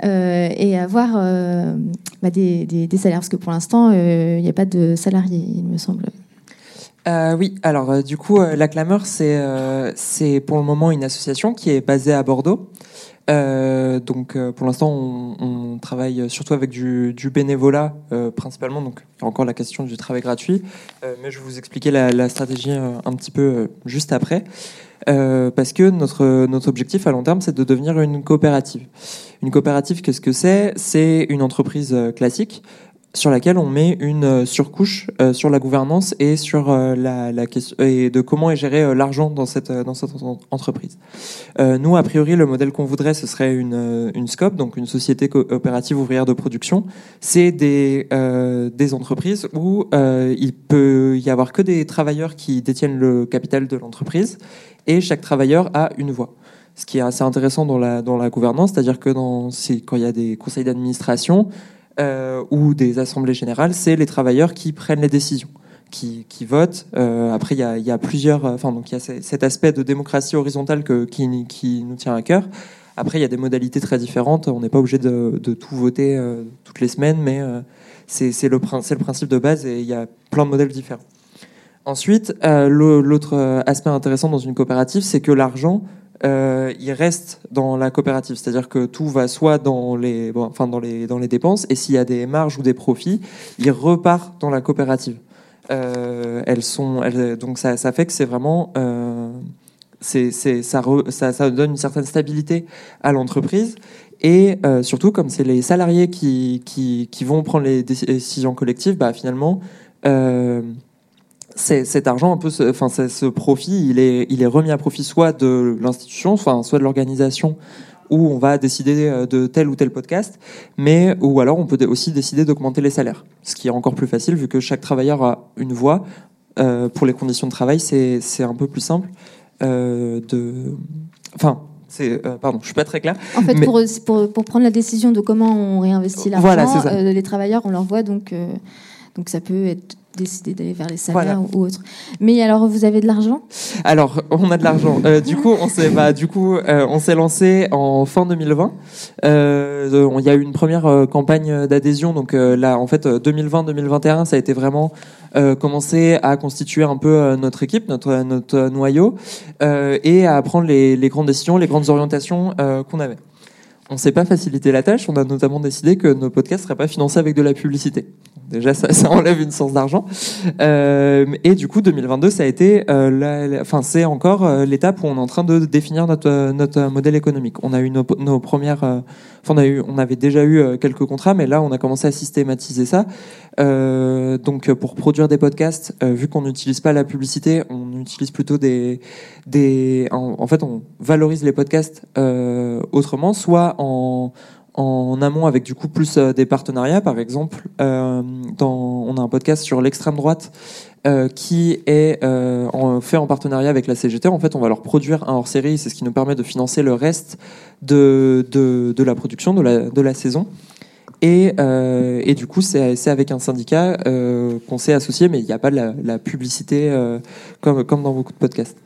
euh, et avoir bah des, des, salaires Parce que pour l'instant, il n'y a pas de salariés, il me semble. Euh, oui, alors euh, du coup, euh, la Clameur, c'est pour le moment une association qui est basée à Bordeaux. Donc pour l'instant, on, travaille surtout avec du, bénévolat principalement. Donc il y a encore la question du travail gratuit, mais je vais vous expliquer la, stratégie un petit peu juste après. Parce que notre notre objectif à long terme, c'est de devenir une coopérative. Une coopérative, qu'est-ce que c'est? C'est une entreprise classique sur laquelle on met une euh, surcouche euh, sur la gouvernance et sur euh, la, question et de comment est géré l'argent dans cette dans cette en- entreprise. Nous, a priori, le modèle qu'on voudrait, ce serait une une scope, donc une société coopérative ouvrière de production. C'est des des entreprises où il peut y avoir que des travailleurs qui détiennent le capital de l'entreprise et chaque travailleur a une voix ce qui est assez intéressant dans la, dans la gouvernance, c'est-à-dire que dans, quand il y a des conseils d'administration euh, ou des assemblées générales, c'est les travailleurs qui prennent les décisions, qui, qui votent. Euh, après, il y a, y a plusieurs, enfin donc il y a ce- cet aspect de démocratie horizontale que, qui, qui nous tient à cœur. Après, il y a des modalités très différentes. On n'est pas obligé de, de tout voter euh, toutes les semaines, mais euh, c'est le, le principe de base et il y a plein de modèles différents. Ensuite, euh, l'autre euh, aspect intéressant dans une coopérative, c'est que l'argent, euh, il reste dans la coopérative. C'est-à-dire que tout va soit dans les, enfin dans les, dans les dépenses, et s'il y a des marges ou des profits, il repart dans la coopérative. Euh, elles sont, donc ça, ça fait que c'est vraiment, euh, c'est, ça, ça, ça donne une certaine stabilité à l'entreprise. Et euh, surtout, comme c'est les salariés qui, qui, qui vont prendre les décisions collectives, bah finalement, cet argent un peu ce- enfin ce profit il est il est remis à profit soit de l'institution enfin soit de l'organisation où on va décider euh, de tel ou tel podcast mais ou alors on peut aussi décider d'augmenter les salaires. Ce qui est encore plus facile vu que chaque travailleur a une voix Euh, pour les conditions de travail c'est un peu plus simple euh, de enfin c'est euh, pardon je suis pas très clair En fait, Mais- pour, pour, pour prendre la décision de comment on réinvestit l'argent, Voilà, les travailleurs, on leur voit, donc, donc ça peut être décidé d'aller vers les salaires Voilà. ou, autre. Mais alors, vous avez de l'argent? Alors, on a de l'argent. Euh, du coup, on s'est, bah, du coup, euh, on s'est lancé en fin 2020. Euh, Il y a eu une première campagne d'adhésion. Donc là, en fait, 2020-2021, ça a été vraiment commencer à constituer un peu notre équipe, notre notre noyau, et à prendre les, les grandes décisions, les grandes orientations qu'on avait. On s'est pas facilité la tâche. On a notamment décidé que nos podcasts seraient pas financés avec de la publicité. Déjà, ça, ça enlève une source d'argent. Euh, et du coup, 2022, ça a été, euh, enfin, c'est encore euh, l'étape où on est en train de définir notre euh, notre modèle économique. On a eu nos, premières, enfin, on a eu, on avait déjà eu quelques contrats, mais là, on a commencé à systématiser ça. Donc, pour produire des podcasts, vu qu'on n'utilise pas la publicité, on utilise plutôt des, des, en, en fait, on valorise les podcasts autrement, soit en en amont avec du coup plus euh, des partenariats. Par exemple euh, dans, on a un podcast sur l'extrême droite euh, qui est euh, fait en partenariat avec la CGT en fait on va leur produire un hors série c'est ce qui nous permet de financer le reste de, de, de la production de la, de la saison. Et, euh, et du coup c'est avec un syndicat euh, qu'on s'est associé mais il n'y a pas de la, la publicité comme, comme dans beaucoup de podcasts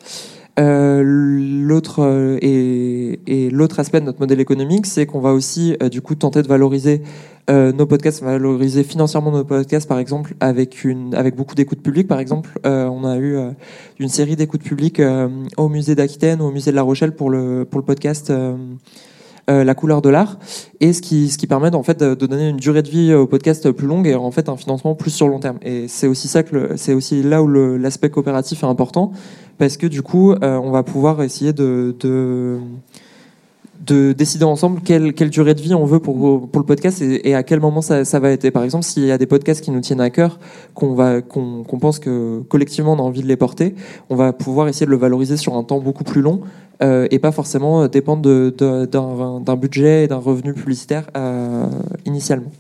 l'autre euh, et, et l'autre aspect de notre modèle économique, c'est qu'on va aussi euh, du coup tenter de valoriser euh, nos podcasts, valoriser financièrement nos podcasts, par exemple avec une avec beaucoup d'écoutes publiques. Par exemple, euh, on a eu euh, une série d'écoutes publiques euh, au musée d'Aquitaine, au musée de La Rochelle pour le pour le podcast. Euh, la couleur de l'art et ce qui ce qui permet en fait de, donner une durée de vie au podcast plus longue et en fait un financement plus sur long terme. Et c'est aussi ça que c'est aussi là où l'aspect coopératif est important parce que du coup, euh, on va pouvoir essayer de, de, de décider ensemble quelle, quelle durée de vie on veut pour, pour le podcast et, à quel moment ça, ça va être. Par exemple, s'il y a des podcasts qui nous tiennent à cœur, qu'on va qu'on pense que collectivement on a envie de les porter, on va pouvoir essayer de le valoriser sur un temps beaucoup plus long euh, et pas forcément dépendre de- d'un d'un budget et d'un revenu publicitaire euh, initialement.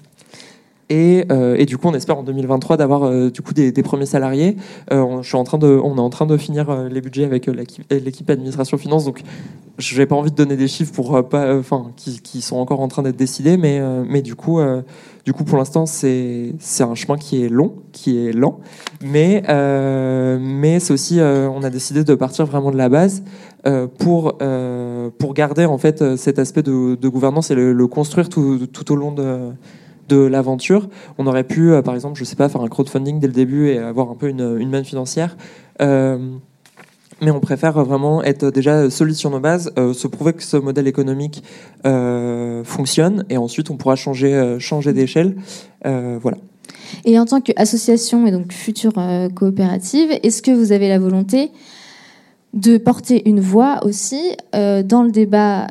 Et, euh, et du coup, on espère en 2023 d'avoir euh, du coup des, premiers salariés. Euh, on, je suis en train de, on est en train de finir les budgets avec l'équipe administration finance, donc je n'ai pas envie de donner des chiffres pour pas, enfin, qui, sont encore en train d'être décidés, mais mais du coup, du coup, pour l'instant, c'est un chemin qui est long, qui est lent, mais mais c'est aussi, on a décidé de partir vraiment de la base pour pour garder en fait cet aspect de, de gouvernance et le, le construire tout, tout au long de de l'aventure. On aurait pu, par exemple, je sais pas, faire un crowdfunding dès le début et avoir un peu une, une manne financière mais on préfère vraiment être déjà solide sur nos bases, euh, se prouver que ce modèle économique euh, fonctionne, et ensuite on pourra changer, euh, changer d'échelle. voilà. Et en tant qu'association et donc future coopérative, est-ce que vous avez la volonté de porter une voix aussi dans le débat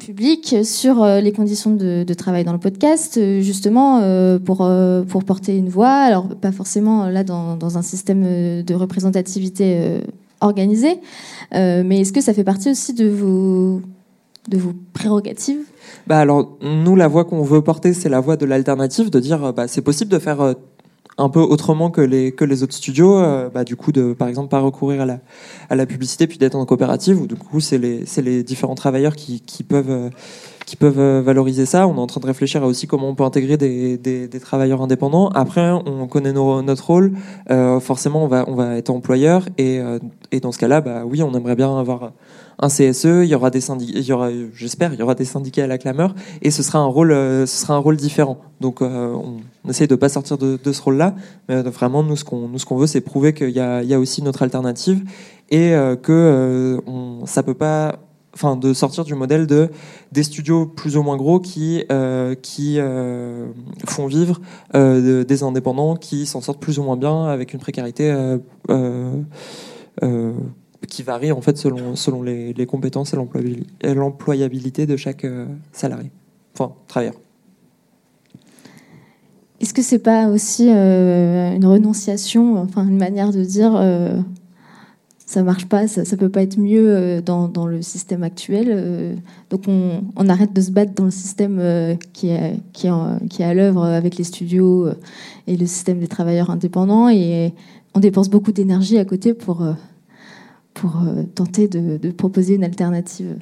public sur les conditions de, travail dans le podcast, justement pour, pour porter une voix, alors pas forcément là dans, un système de représentativité organisé. Euh, mais est-ce que ça fait partie aussi de vos, de vos prérogatives? Bah alors, nous, la voix qu'on veut porter, c'est la voix de l'alternative, de dire bah, c'est possible de faire euh, un peu autrement que les, que les autres studios, euh, bah, du coup, de par exemple, pas recourir à la, à la publicité puis d'être en coopérative, ou du coup, c'est les, les différents travailleurs qui, qui peuvent qui peuvent euh, valoriser ça. On est en train de réfléchir à aussi comment on peut intégrer des, travailleurs indépendants. Après, on connaît notre rôle. Euh, forcément, on va, être employeur. Et, euh, dans ce cas-là, bah, oui, on aimerait bien avoir un CSE. Il y aura des syndicats, j'espère, il y aura des syndicats à la clameur. Et ce sera un rôle, différent. Donc, on, on essaye de pas sortir de, ce rôle-là. Mais vraiment, nous, ce qu'on, veut, c'est prouver qu'il y a, il y a aussi notre alternative et que on, ça peut pas enfin de sortir du modèle de des studios plus ou moins gros qui euh, qui euh, font vivre euh, des indépendants qui s'en sortent plus ou moins bien avec une précarité qui varie en fait selon selon les, compétences et l'employabilité de chaque salarié. Enfin travailleur. Est-ce que c'est pas aussi une renonciation enfin une manière de dire ça marche pas, ça, ça peut pas être mieux euh, dans, le système actuel. Euh, donc on, arrête de se battre dans le système euh, qui est, qui est, qui est à l'œuvre avec les studios et le système des travailleurs indépendants et on dépense beaucoup d'énergie à côté pour, pour tenter de, de proposer une alternative.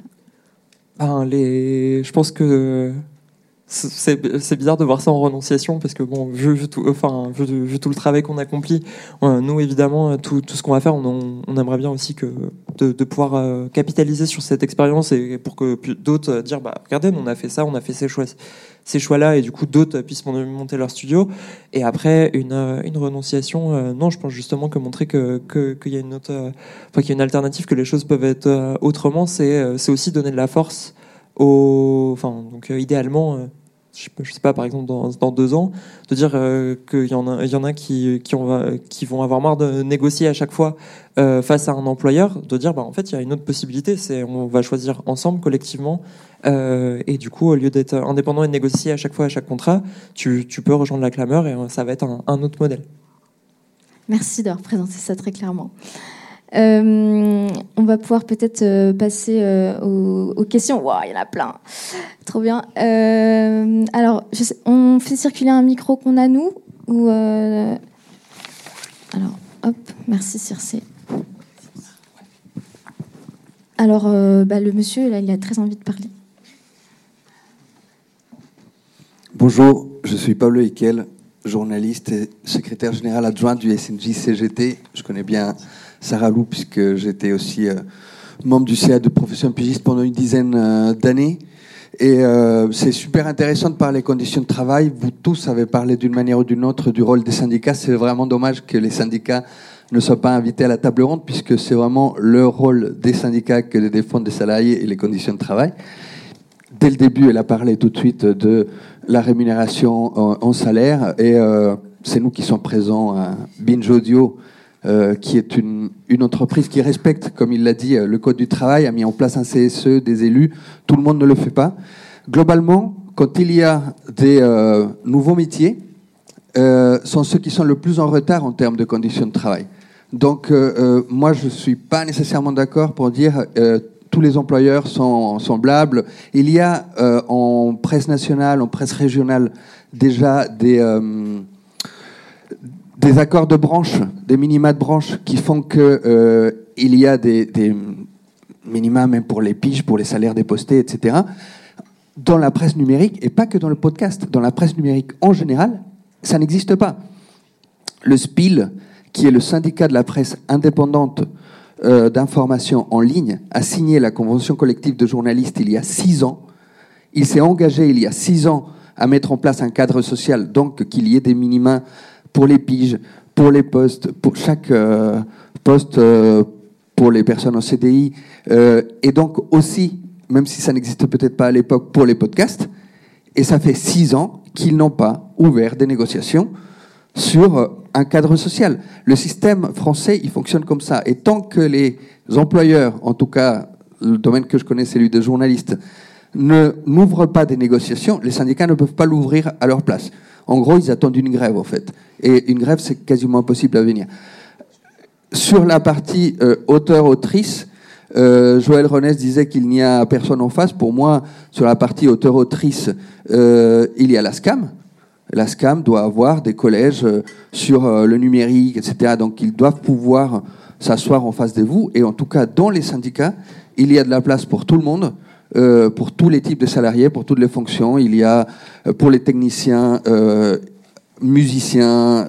Ben, les... Je pense que c'est bizarre de voir ça en renonciation parce que bon vu, tout, enfin vu, tout le travail qu'on accomplit nous évidemment tout, tout ce qu'on va faire on, aimerait bien aussi que de, pouvoir euh, capitaliser sur cette expérience et pour que d'autres euh, dire bah regardez on a fait ça on a fait ces choix ces choix là et du coup d'autres puissent monter leur studio. Et après une, euh, renonciation non je pense justement que montrer qu'il y a une autre enfin qu'il y a une alternative que les choses peuvent être autrement c'est aussi donner de la force enfin donc idéalement je sais pas, par exemple, dans, dans deux ans, de dire euh, qu'il y en a, il y en a qui, qui, ont, qui vont avoir marre de négocier à chaque fois euh, face à un employeur, de dire, bah, en fait, il y a une autre possibilité, c'est on va choisir ensemble, collectivement, euh, et du coup, au lieu d'être indépendant et de négocier à chaque fois à chaque contrat, tu, tu peux rejoindre la clameur et ça va être un, un autre modèle. Merci de représenter ça très clairement. Euh, on va pouvoir peut-être euh, passer euh, aux, questions. Waouh, il y en a plein. Trop bien. alors, on fait circuler un micro qu'on a nous ou alors, hop, merci Circe. Alors, bah, le monsieur, là, il a très envie de parler. Bonjour, je suis Pablo Iquel, journaliste et secrétaire général adjoint du SNJ CGT. Je connais bien Sarah Lou, puisque j'étais aussi euh, membre du CA de profession pigiste pendant une dizaine euh, d'années. Et euh, c'est super intéressant de parler conditions de travail. Vous tous avez parlé d'une manière ou d'une autre du rôle des syndicats. C'est vraiment dommage que les syndicats ne soient pas invités à la table ronde, puisque c'est vraiment le rôle des syndicats que de défendre des salariés et les conditions de travail. Dès le début, elle a parlé tout de suite de la rémunération en, salaire, et c'est nous qui sommes présents à Binge Audio euh, qui est une, entreprise qui respecte, comme il l'a dit, euh, le code du travail, a mis en place un CSE, des élus. Tout le monde ne le fait pas. Globalement, quand il y a des euh, nouveaux métiers, euh, sont ceux qui sont le plus en retard en termes de conditions de travail. Donc, moi, je ne suis pas nécessairement d'accord pour dire tous les employeurs sont semblables. Il y a en presse nationale, en presse régionale, déjà des des accords de branche, des minima de branche qui font que euh, il y a des, des, minima même pour les piges, pour les salaires dépostés, etc. Dans la presse numérique, et pas que dans le podcast, dans la presse numérique en général, ça n'existe pas. Le SPIL, qui est le syndicat de la presse indépendante euh, d'information en ligne, a signé la convention collective de journalistes il y a six ans. Il s'est engagé il y a six ans à mettre en place un cadre social, donc qu'il y ait des minima pour les piges, pour les postes, pour chaque euh, poste euh, pour les personnes en CDI, et donc aussi, même si ça n'existe peut-être pas à l'époque, pour les podcasts. Et ça fait six ans qu'ils n'ont pas ouvert des négociations sur euh, un cadre social. Le système français, il fonctionne comme ça. Et tant que les employeurs, en tout cas le domaine que je connais, celui des journalistes, ne n'ouvrent pas des négociations, les syndicats ne peuvent pas l'ouvrir à leur place. En gros, ils attendent une grève, en fait. Et une grève, c'est quasiment impossible à venir. Sur la partie euh, auteur-autrice, euh, Joël Renès disait qu'il n'y a personne en face. Pour moi, sur la partie auteur-autrice, il y a la SCAM. La SCAM doit avoir des collèges euh, sur euh, le numérique, etc. Donc, ils doivent pouvoir s'asseoir en face de vous. Et en tout cas, dans les syndicats, il y a de la place pour tout le monde. Euh, pour tous les types de salariés, pour toutes les fonctions. Il y a pour les techniciens, musiciens,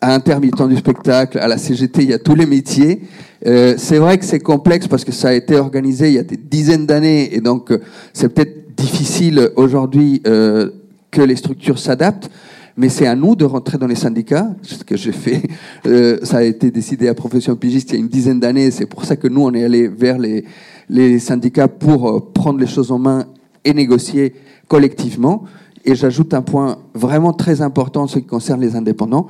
intermittents du spectacle, à la CGT, il y a tous les métiers. C'est vrai que c'est complexe parce que ça a été organisé il y a des dizaines d'années et donc c'est peut-être difficile aujourd'hui que les structures s'adaptent. Mais c'est à nous de rentrer dans les syndicats, ce que j'ai fait. Euh, ça a été décidé à Profession Pigiste il y a une dizaine d'années. C'est pour ça que nous, on est allé vers les, les syndicats pour euh, prendre les choses en main et négocier collectivement. Et j'ajoute un point vraiment très important en ce qui concerne les indépendants.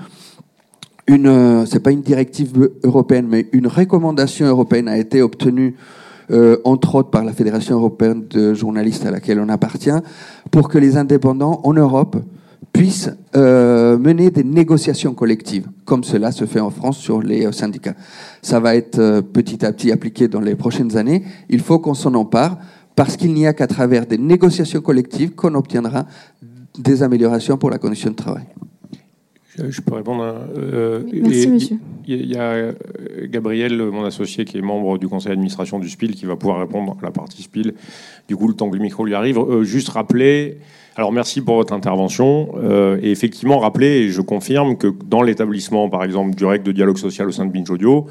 Une, euh, c'est pas une directive européenne, mais une recommandation européenne a été obtenue, euh, entre autres par la Fédération européenne de journalistes à laquelle on appartient, pour que les indépendants en Europe puissent euh, mener des négociations collectives, comme cela se fait en France sur les euh, syndicats. Ça va être euh, petit à petit appliqué dans les prochaines années. Il faut qu'on s'en empare, parce qu'il n'y a qu'à travers des négociations collectives qu'on obtiendra des améliorations pour la condition de travail. Je, je peux répondre. à- euh, Oui, merci, et- monsieur. Il y a- euh, Gabriel, mon associé, qui est membre du conseil d'administration du SPIL, qui va pouvoir répondre à la partie SPIL. Du coup, le temps que le micro lui arrive, euh, juste rappeler. Alors, merci pour votre intervention. Euh, et effectivement, rappeler, et je confirme que dans l'établissement, par exemple, du règle de dialogue social au sein de Binge Audio,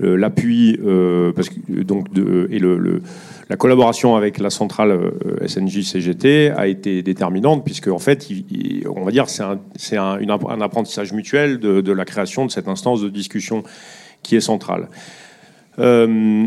euh, l'appui euh, parce que, donc de, et le, le- la collaboration avec la centrale euh, SNJ-CGT a été déterminante puisque en fait, on va dire, c'est un, apprentissage mutuel de, de la création de cette instance de discussion qui est centrale. Euh,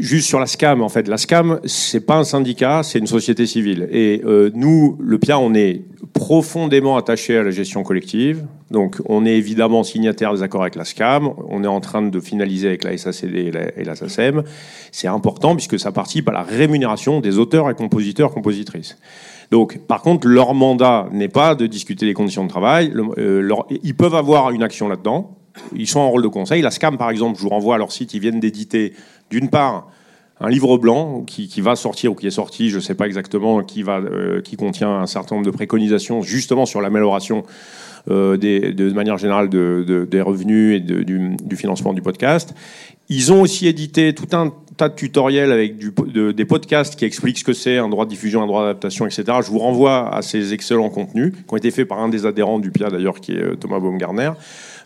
juste sur la SCAM, en fait, la SCAM, c'est pas un syndicat, c'est une société civile. Et euh, nous, le PIA, on est profondément attaché à la gestion collective. Donc, on est évidemment signataire des accords avec la SCAM. On est en train de finaliser avec la SACD et la, et SACEM. C'est important puisque ça participe à la rémunération des auteurs et compositeurs, compositrices. Donc, par contre, leur mandat n'est pas de discuter des conditions de travail. Euh, ils peuvent avoir une action là-dedans. Ils sont en rôle de conseil. La SCAM, par exemple, je vous renvoie à leur site, ils viennent d'éditer, d'une part, un livre blanc qui, va sortir ou qui est sorti, je ne sais pas exactement, euh, qui contient un certain nombre de préconisations justement sur l'amélioration des, de manière générale de- de- des revenus et du, du financement du podcast. Ils ont aussi édité tout un tas de tutoriels avec du, de- des podcasts qui expliquent ce que c'est un droit de diffusion, un droit d'adaptation, etc. Je vous renvoie à ces excellents contenus qui ont été faits par un des adhérents du PIA d'ailleurs, qui est euh, Thomas Baumgartner.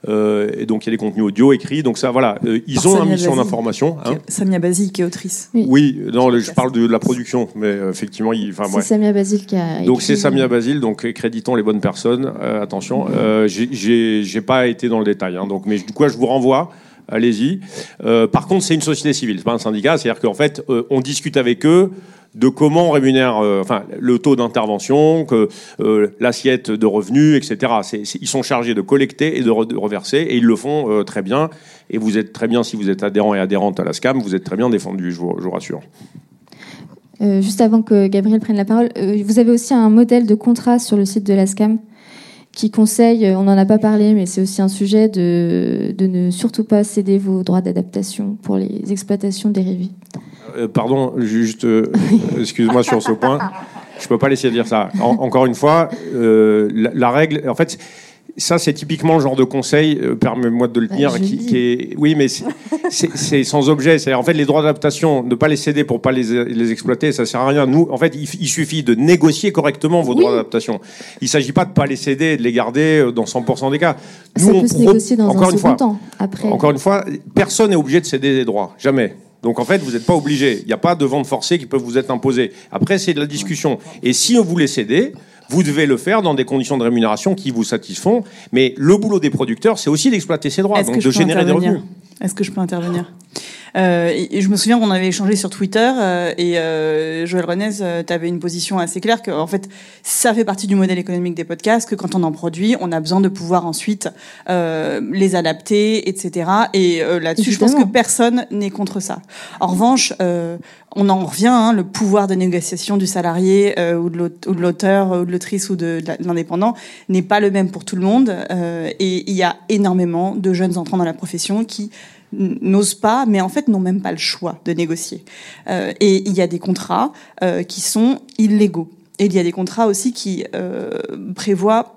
Euh, et donc il y a des contenus audio écrits. Donc ça, voilà, Euh, ils Par ont une Samia mission d'information. hein. Samia Basile, qui est autrice. Oui, non, le- je parle de, la production, mais euh, effectivement, il, enfin, C'est bref. Samia Basile qui a. Donc écrit- c'est Samia Basile, donc créditons les bonnes personnes. Euh, attention, euh, j'ai- j'ai j'ai pas été dans le détail, hein, donc mais du coup je vous renvoie. Allez-y. Euh, par contre, c'est une société civile, c'est pas un syndicat. C'est-à-dire qu'en fait, euh, on discute avec eux de comment on rémunère, euh, enfin, le taux d'intervention, que l'assiette de revenus, etc. Ils sont chargés de collecter et de, re- de reverser, et ils le font très bien. Et vous êtes très bien, si vous êtes adhérent et adhérente à la SCAM, vous êtes très bien défendu, je vous, je vous rassure. Juste avant que Gabriel prenne la parole, vous avez aussi un modèle de contrat sur le site de la SCAM? Qui conseille, euh, on n'en a pas parlé, mais c'est aussi un sujet de, de ne surtout pas céder vos droits d'adaptation pour les exploitations dérivées. Euh, pardon, juste, euh, excuse-moi sur ce point. Je peux pas laisser dire ça. En- encore une fois, euh, la, la règle, en fait, ça c'est typiquement le genre de conseil, euh, permets-moi de le Bah, dire, qui, est, oui, mais c'est- sans objet. C'est en fait les droits d'adaptation, ne pas les céder pour pas les, les exploiter, ça sert à rien. Nous, en fait, il, il suffit de négocier correctement vos Oui. droits d'adaptation. Il s'agit pas de pas les céder, de les garder euh, dans 100% des cas. Nous, Ça on peut se négocier dans encore un une fois, temps. Après, encore une fois, personne n'est obligé de céder des droits, jamais. Donc en fait, vous n'êtes pas obligé. Il n'y a pas de vente forcée qui peut vous être imposée. Après, c'est de la discussion. Et si on voulait céder, vous devez le faire dans des conditions de rémunération qui vous satisfont. Mais le boulot des producteurs, c'est aussi d'exploiter ces droits, donc de générer des revenus. Est-ce que je peux intervenir Euh, et, et je me souviens qu'on avait échangé sur Twitter euh, et euh, Joël Renez, tu avais une position assez claire que en fait ça fait partie du modèle économique des podcasts que quand on en produit, on a besoin de pouvoir ensuite euh, les adapter, etc. Et euh, là-dessus, je pense que personne n'est contre ça. En revanche, euh, on en revient, hein, le pouvoir de négociation du salarié euh, ou de l'auteur ou de l'autrice ou de, de l'indépendant n'est pas le même pour tout le monde. euh, et il y a énormément de jeunes entrants dans la profession qui n'osent pas, mais en fait n'ont même pas le choix de négocier. Euh, et il y a des contrats euh, qui sont illégaux. Et il y a des contrats aussi qui euh, prévoient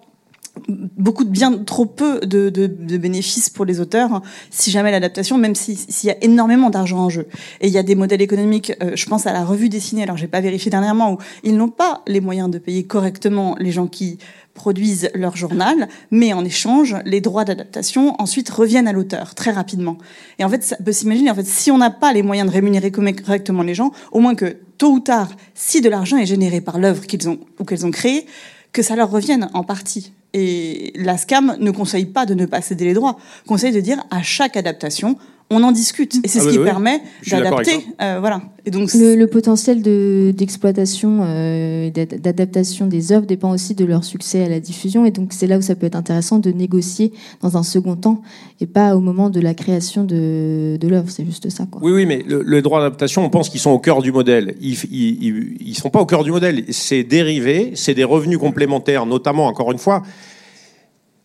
beaucoup de bien trop peu de, de, de bénéfices pour les auteurs hein, si jamais l'adaptation même si- s'il y a énormément d'argent en jeu et il y a des modèles économiques euh, je pense à la revue dessinée alors j'ai pas vérifié dernièrement où ils n'ont pas les moyens de payer correctement les gens qui produisent leur journal mais en échange les droits d'adaptation ensuite reviennent à l'auteur très rapidement et en fait ça peut s'imaginer en fait si on n'a pas les moyens de rémunérer correctement les gens au moins que tôt ou tard si de l'argent est généré par l'œuvre qu'ils ont ou qu'elles ont créée que ça leur revienne en partie. Et la SCAM ne conseille pas de ne pas céder les droits, conseille de dire à chaque adaptation, on en discute. Et c'est Ah ce oui, qui oui. permet d'adapter. euh, voilà. Et donc, Le, le potentiel de- d'exploitation euh, d'adaptation des œuvres dépend aussi de leur succès à la diffusion. Et donc, c'est là où ça peut être intéressant de négocier dans un second temps et pas au moment de la création de, de l'œuvre. C'est juste ça. Quoi. Oui, oui, mais le, le droit d'adaptation, on pense qu'ils sont au cœur du modèle. Ils, ils, ils, ils sont pas au cœur du modèle. C'est dérivé, c'est des revenus complémentaires, notamment, encore une fois.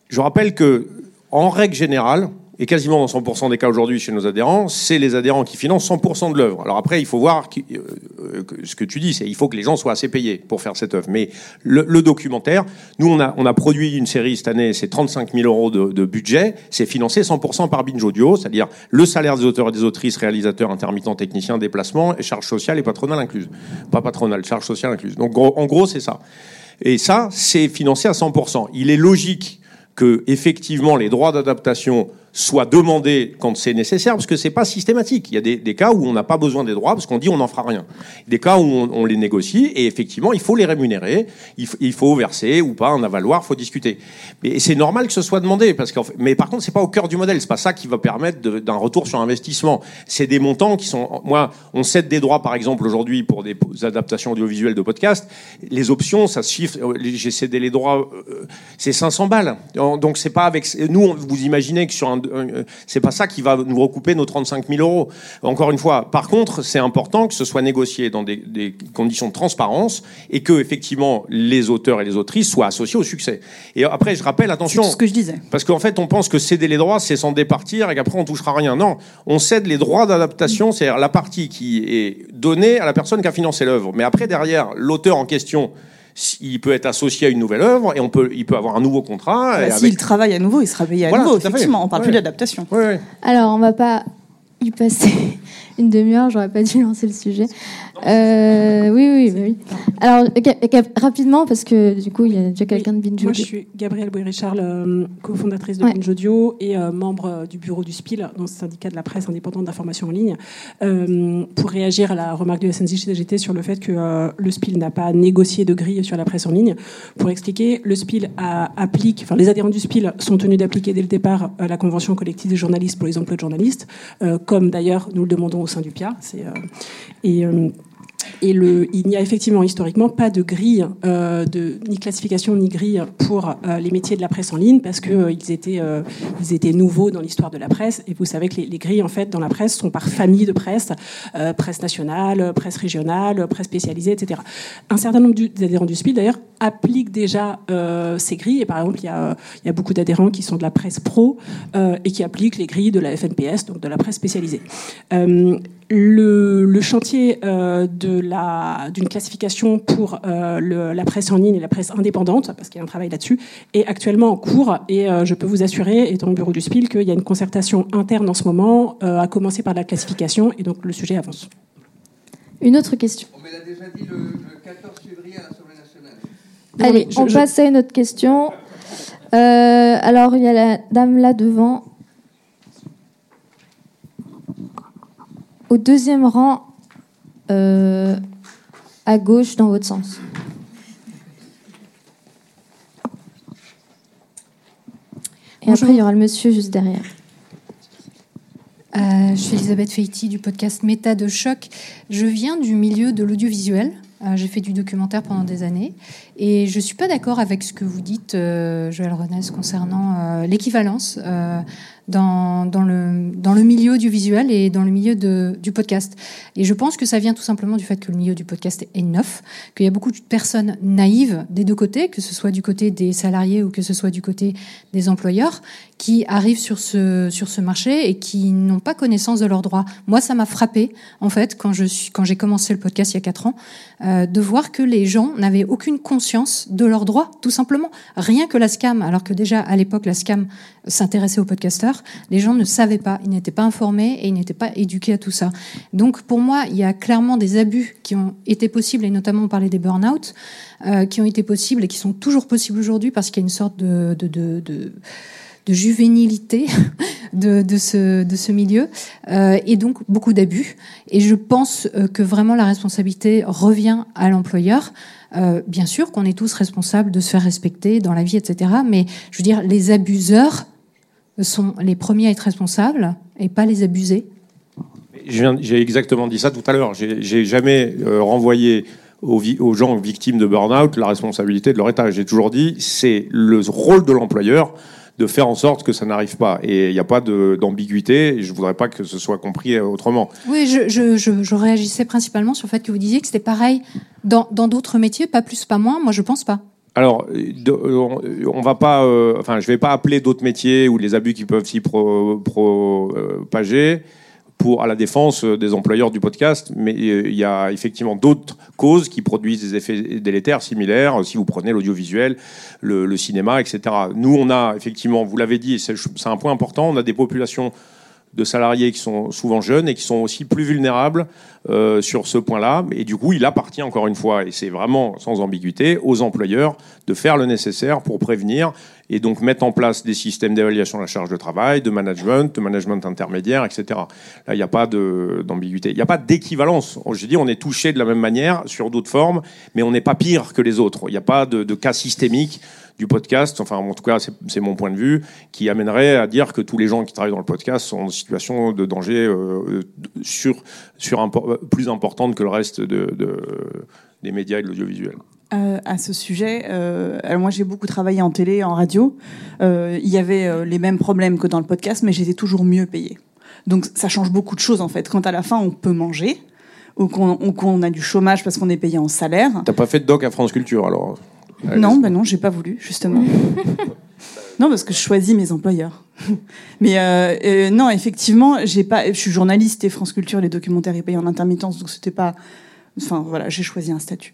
Je rappelle que, en règle générale, et quasiment dans 100% des cas aujourd'hui chez nos adhérents, c'est les adhérents qui financent 100% de l'œuvre. Alors après, il faut voir euh, euh, ce que tu dis, c'est il faut que les gens soient assez payés pour faire cette œuvre. Mais le, documentaire, nous on a produit une série cette année, c'est 35 000 euros de, de budget, c'est financé 100% par Binge Audio, c'est-à-dire le salaire des auteurs et des autrices, réalisateurs, intermittents, techniciens, déplacements, et charges sociales et patronales incluses. Pas patronales, charges sociales incluses. Donc en gros, c'est ça. Et ça, c'est financé à 100%. Il est logique que effectivement les droits d'adaptation soient demandés quand c'est nécessaire, parce que c'est pas systématique. Il y a des, cas où on n'a pas besoin des droits, parce qu'on dit on n'en fera rien. Des cas où on, les négocie, et effectivement, il faut les rémunérer, il, faut verser ou pas un avaloir, faut discuter. Mais c'est normal que ce soit demandé, parce qu'en fait, mais par contre, c'est pas au cœur du modèle, c'est pas ça qui va permettre d'un retour sur investissement. C'est des montants qui sont, moi, on cède des droits, par exemple, aujourd'hui, pour des adaptations audiovisuelles de podcasts. Les options, ça se chiffre, euh, j'ai cédé les droits, euh, c'est 500 balles. Donc c'est pas avec, nous, on- vous imaginez que sur un, un- c'est pas ça qui va nous recouper nos 35 000 euros. Encore une fois, par contre, c'est important que ce soit négocié dans des, des conditions de transparence et que effectivement les auteurs et les autrices soient associés au succès. Et après, je rappelle, c'est attention, tout ce que je disais. parce qu'en fait, on pense que céder les droits, c'est s'en départir et qu'après on touchera rien. Non, on cède les droits d'adaptation, c'est-à-dire la partie qui est donnée à la personne qui a financé l'œuvre. Mais après, derrière, l'auteur en question, il peut être associé à une nouvelle œuvre et on peut, il peut avoir un nouveau contrat. Bah, et S'il avec- travaille à nouveau, il sera payé à Voilà, nouveau. Effectivement, on parle Ouais. plus d'adaptation. Ouais, ouais. Alors, on va pas y passer une demi-heure. J'aurais pas dû lancer le sujet. Euh, oui, oui, bah oui. Alors, rapidement, parce que du coup, il y a déjà quelqu'un de Binge Moi, je Audio. suis Gabrielle Boyer-Charles, euh, cofondatrice de Ouais. Binge Audio et euh, membre du bureau du SPIL, dans le syndicat de la presse indépendante d'information en ligne, euh, pour réagir à la remarque de SNJ-CGT sur le fait que le SPIL n'a pas négocié de grille sur la presse en ligne. Pour expliquer, le SPIL a- applique, enfin les adhérents du SPIL sont tenus d'appliquer dès le départ la convention collective des journalistes pour les emplois de journalistes, comme d'ailleurs nous le demandons au sein du PIA. Et le, il n'y a effectivement historiquement pas de grille, euh, de, ni classification ni grille pour euh, les métiers de la presse en ligne parce que euh, étaient, euh, ils étaient nouveaux dans l'histoire de la presse. Et vous savez que les, les grilles en fait dans la presse sont par famille de presse, euh, presse nationale, presse régionale, presse spécialisée, etc. Un certain nombre d'adhérents du SPIL d'ailleurs appliquent déjà euh, ces grilles. Et par exemple, il y a, il y a beaucoup d'adhérents qui sont de la presse pro et qui appliquent les grilles de la FNPS, donc de la presse spécialisée. Le, le chantier euh, de la d'une classification pour euh, le- la presse en ligne et la presse indépendante, parce qu'il y a un travail là-dessus, est actuellement en cours. Et euh, je peux vous assurer, étant au bureau du SPIL, qu'il y a une concertation interne en ce moment, euh, à commencer par la classification, et donc le sujet avance. Une autre question. On me l'a déjà dit le, 14 février à l'Assemblée nationale. Allez, Je- on je- passe à une autre question. Euh, alors, il y a la dame là devant. Au deuxième rang, euh, à gauche, dans votre sens. Et après, il y aura le monsieur juste derrière. Euh, je suis Elisabeth Feiti du podcast Méta de choc. Je viens du milieu de l'audiovisuel. Euh, J'ai fait du documentaire pendant des années et je suis pas d'accord avec ce que vous dites, euh, Joël Renès, concernant l'équivalence dans, dans, le, dans le milieu audiovisuel et dans le milieu de, du podcast. Et je pense que ça vient tout simplement du fait que le milieu du podcast est neuf, qu'il y a beaucoup de personnes naïves des deux côtés, que ce soit du côté des salariés ou que ce soit du côté des employeurs, qui arrivent sur ce, sur ce marché et qui n'ont pas connaissance de leurs droits. Moi, ça m'a frappé, en fait, quand je suis, quand j'ai commencé le podcast il y a quatre ans, euh, de voir que les gens n'avaient aucune conscience de leurs droits, tout simplement. Rien que la SCAM, alors que déjà à l'époque la SCAM s'intéressait aux podcasteurs, les gens ne savaient pas, ils n'étaient pas informés et ils n'étaient pas éduqués à tout ça. Donc pour moi, il y a clairement des abus qui ont été possibles, et notamment on parlait des burn-out, euh, qui ont été possibles et qui sont toujours possibles aujourd'hui parce qu'il y a une sorte de, de, de, de de juvénilité de, ce, milieu euh, et donc beaucoup d'abus. Et je pense euh, que vraiment la responsabilité revient à l'employeur. Euh, bien sûr qu'on est tous responsables de se faire respecter dans la vie, etc. Mais je veux dire, les abuseurs sont les premiers à être responsables et pas les abusés. J'ai exactement dit ça tout à l'heure. J'ai jamais renvoyé aux, aux, gens victimes de burn-out la responsabilité de leur état. J'ai toujours dit c'est le rôle de l'employeur de faire en sorte que ça n'arrive pas. Et il n'y a pas d'ambiguïté. Je ne voudrais pas que ce soit compris autrement. Oui, je, je, je, je, réagissais principalement sur le fait que vous disiez que c'était pareil dans d'autres métiers, pas plus, pas moins. Moi, je pense pas. Alors, on va pas, euh, enfin, je vais pas appeler d'autres métiers ou les abus qui peuvent s'y propager. Pro, euh, pour à la défense des employeurs du podcast, mais il y a effectivement d'autres causes qui produisent des effets délétères similaires. Si vous prenez l'audiovisuel, le, le, cinéma, etc. Nous, on a effectivement, vous l'avez dit, c'est un point important, on a des populations de salariés qui sont souvent jeunes et qui sont aussi plus vulnérables euh, sur ce point-là. Et du coup, il appartient encore une fois, et c'est vraiment sans ambiguïté, aux employeurs de faire le nécessaire pour prévenir et donc mettre en place des systèmes d'évaluation de la charge de travail, de management, de management intermédiaire, etc. Là, il n'y a pas d'ambiguïté. Il n'y a pas d'équivalence. Je dis, on est touché de la même manière sur d'autres formes, mais on n'est pas pire que les autres. Il n'y a pas de, de cas systémique du podcast, enfin en tout cas c'est mon point de vue, qui amènerait à dire que tous les gens qui travaillent dans le podcast sont en situation de danger euh, sur, sur un, plus importante que le reste de, de des médias et de l'audiovisuel. Euh, à ce sujet, euh, alors moi j'ai beaucoup travaillé en télé, en radio. Euh, il y avait euh, les mêmes problèmes que dans le podcast, mais j'étais toujours mieux payée. Donc ça change beaucoup de choses en fait. Quand à la fin on peut manger, ou qu'on qu a du chômage parce qu'on est payé en salaire. T'as pas fait de doc à France Culture alors? Non, ben non, j'ai pas voulu, justement. non, parce que je choisis mes employeurs. Mais euh, euh, non, effectivement, j'ai pas. Je suis journaliste et France Culture, les documentaires est payé en intermittence, donc c'était pas. Enfin voilà, j'ai choisi un statut.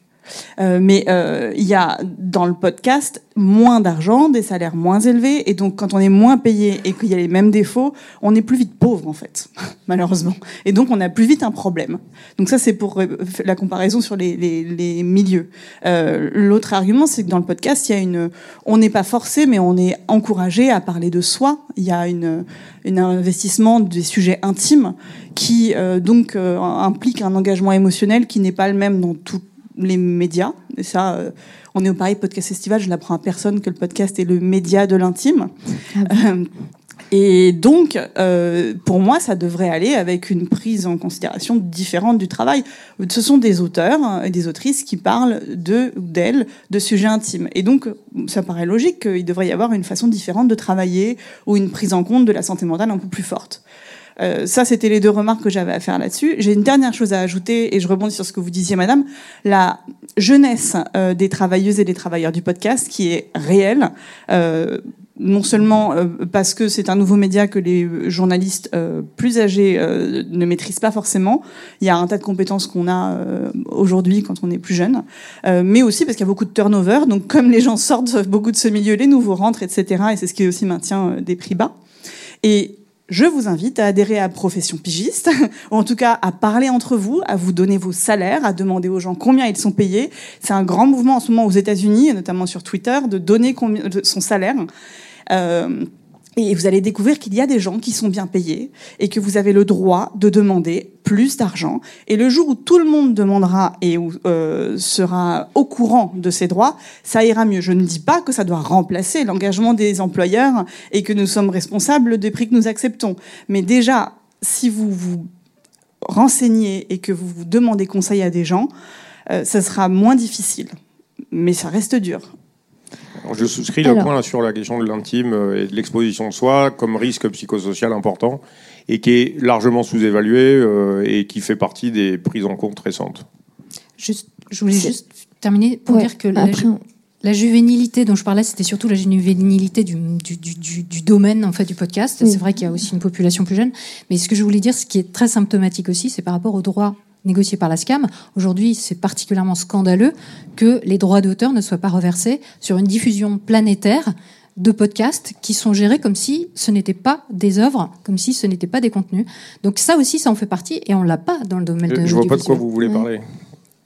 Euh, mais euh, il y a dans le podcast moins d'argent, des salaires moins élevés, et donc quand on est moins payé et qu'il y a les mêmes défauts, on est plus vite pauvre en fait, malheureusement. Et donc on a plus vite un problème. Donc ça c'est pour la comparaison sur les, les, les milieux. Euh, L'autre argument c'est que dans le podcast il y a une, on n'est pas forcé mais on est encouragé à parler de soi. Il y a une, un investissement des sujets intimes qui euh, donc euh, implique un engagement émotionnel qui n'est pas le même dans tout les médias. Et ça, euh, on est au Paris Podcast Festival, je n'apprends à personne que le podcast est le média de l'intime. Ah bon et donc, euh, pour moi, ça devrait aller avec une prise en considération différente du travail. Ce sont des auteurs et des autrices qui parlent de ou d'elles de sujets intimes. Et donc, ça paraît logique qu'il devrait y avoir une façon différente de travailler ou une prise en compte de la santé mentale un peu plus forte. Euh, ça, c'était les deux remarques que j'avais à faire là-dessus. J'ai une dernière chose à ajouter, et je rebondis sur ce que vous disiez, madame. La jeunesse euh, des travailleuses et des travailleurs du podcast, qui est réelle. Euh, non seulement euh, parce que c'est un nouveau média que les journalistes euh, plus âgés ne maîtrisent pas forcément. Il y a un tas de compétences qu'on a aujourd'hui quand on est plus jeune, mais aussi parce qu'il y a beaucoup de turnover. Donc comme les gens sortent beaucoup de ce milieu, les nouveaux rentrent, etc. Et c'est ce qui aussi maintient des prix bas. Et je vous invite à adhérer à Profession Pigiste, ou en tout cas à parler entre vous, à vous donner vos salaires, à demander aux gens combien ils sont payés. C'est un grand mouvement en ce moment aux États-Unis, notamment sur Twitter, de donner son salaire. Euh, Et vous allez découvrir qu'il y a des gens qui sont bien payés et que vous avez le droit de demander plus d'argent. Et le jour où tout le monde demandera et où, euh, sera au courant de ses droits, ça ira mieux. Je ne dis pas que ça doit remplacer l'engagement des employeurs et que nous sommes responsables des prix que nous acceptons. Mais déjà, si vous vous renseignez et que vous vous demandez conseil à des gens, euh, ça sera moins difficile. Mais ça reste dur. Je souscris le point sur la question de l'intime euh, et de l'exposition de soi comme risque psychosocial important et qui est largement sous-évalué euh, et qui fait partie des prises en compte récentes. Juste, je voulais juste terminer pour Ouais, dire que la, après, on- la juvénilité dont je parlais, c'était surtout la juvénilité du, du, du, du- du domaine en fait du podcast. Oui. C'est vrai qu'il y a aussi une population plus jeune, mais ce que je voulais dire, ce qui est très symptomatique aussi, c'est par rapport aux droits négociés par la SCAM. Aujourd'hui, c'est particulièrement scandaleux que les droits d'auteur ne soient pas reversés sur une diffusion planétaire de podcasts qui sont gérés comme si ce n'était pas des œuvres, comme si ce n'était pas des contenus. Donc ça aussi, ça en fait partie et on l'a pas dans le domaine de Euh, je vois pas de quoi vous voulez parler.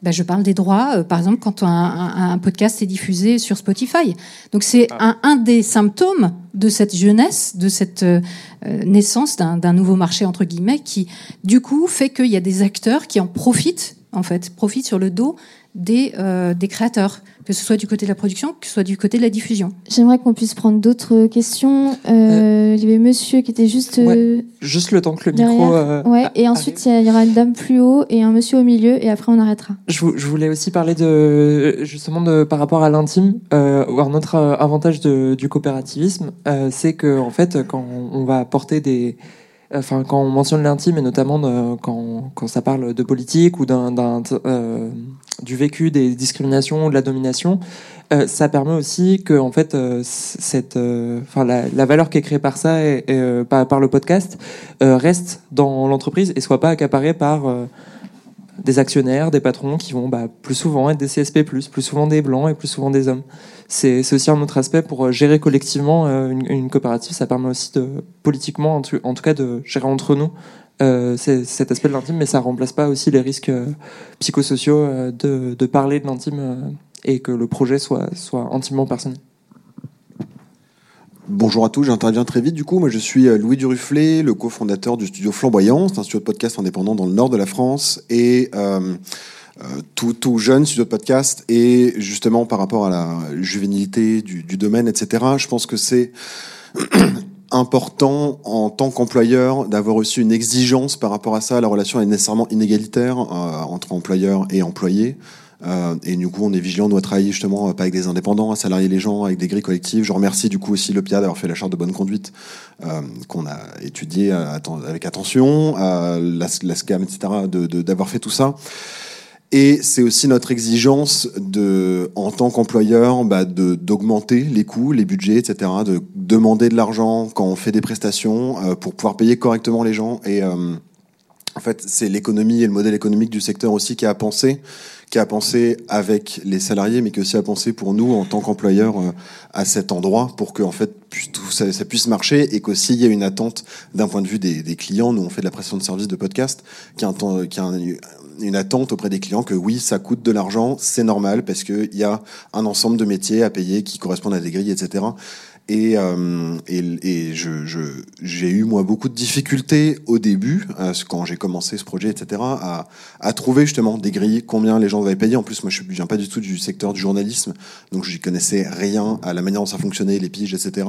Ben, je parle des droits, euh, par exemple, quand un, un- un podcast est diffusé sur Spotify. Donc c'est un, un des symptômes de cette jeunesse, de cette euh, euh, naissance d'un d'un nouveau marché entre guillemets, qui du coup fait qu'il y a des acteurs qui en profitent, en fait, profitent sur le dos des, euh, des créateurs, que ce soit du côté de la production, que ce soit du côté de la diffusion. J'aimerais qu'on puisse prendre d'autres questions. Euh, Il y avait monsieur qui était juste euh, Juste le temps que le derrière. micro. euh, ouais, a- et ensuite il y aura une dame plus haut et un monsieur au milieu, et après on arrêtera. Je, vou- je voulais aussi parler de justement de par rapport à l'intime. Euh, un autre avantage de- du coopérativisme, euh, c'est que en fait, quand on va porter des, enfin quand on mentionne l'intime et notamment de- quand, quand ça parle de politique ou d'un, euh, du vécu des discriminations ou de la domination, euh, ça permet aussi que en fait euh, cette, euh, enfin la, valeur qui est créée par ça et, euh, par, par le podcast euh, reste dans l'entreprise et soit pas accaparée par euh, des actionnaires, des patrons qui vont bah, plus souvent être des CSP+, plus souvent des blancs et plus souvent des hommes. C'est aussi un autre aspect pour euh, gérer collectivement euh, une, une coopérative. Ça permet aussi de politiquement, en tout, cas, de gérer entre nous euh, cet aspect de l'intime, mais ça remplace pas aussi les risques euh, psychosociaux de, de parler de l'intime et que le projet soit, soit intimement personnel. Bonjour à tous, j'interviens très vite. Du coup, moi je suis euh, Louis Duruflé, le cofondateur du studio Flamboyant, c'est un studio de podcast indépendant dans le nord de la France et euh, euh, tout, jeune studio de podcast. Et justement, par rapport à la juvénilité du, domaine, etc., je pense que c'est important en tant qu'employeur d'avoir aussi une exigence par rapport à ça. La relation est nécessairement inégalitaire entre employeur et employé. Euh, et du coup, on est vigilant, on doit travailler justement euh, pas avec des indépendants, à salarier les gens, avec des grilles collectives. Je remercie du coup aussi le PIA d'avoir fait la charte de bonne conduite euh, qu'on a étudié atten- avec attention, la, SCAM, etc., d'avoir fait tout ça. Et c'est aussi notre exigence de, en tant qu'employeur, bah, d'augmenter les coûts, les budgets, etc., de demander de l'argent quand on fait des prestations pour pouvoir payer correctement les gens. Et en fait, c'est l'économie et le modèle économique du secteur aussi qui a pensé, qui a pensé avec les salariés, mais qui aussi a pensé pour nous en tant qu'employeurs euh, à cet endroit pour que en fait tout ça, puisse marcher et qu'aussi il y ait une attente d'un point de vue des, clients. Nous, on fait de la prestation de service de podcast, qui a, a un- une attente auprès des clients que oui, ça coûte de l'argent, c'est normal parce qu'il y a un ensemble de métiers à payer qui correspondent à des grilles, etc. Et, euh, et, et je, j'ai eu moi beaucoup de difficultés au début, euh, quand j'ai commencé ce projet, etc., à, à trouver justement des grilles, combien les gens devaient payer. En plus, moi, je ne viens pas du tout du secteur du journalisme, donc je n'y connaissais rien à la manière dont ça fonctionnait, les piges, etc.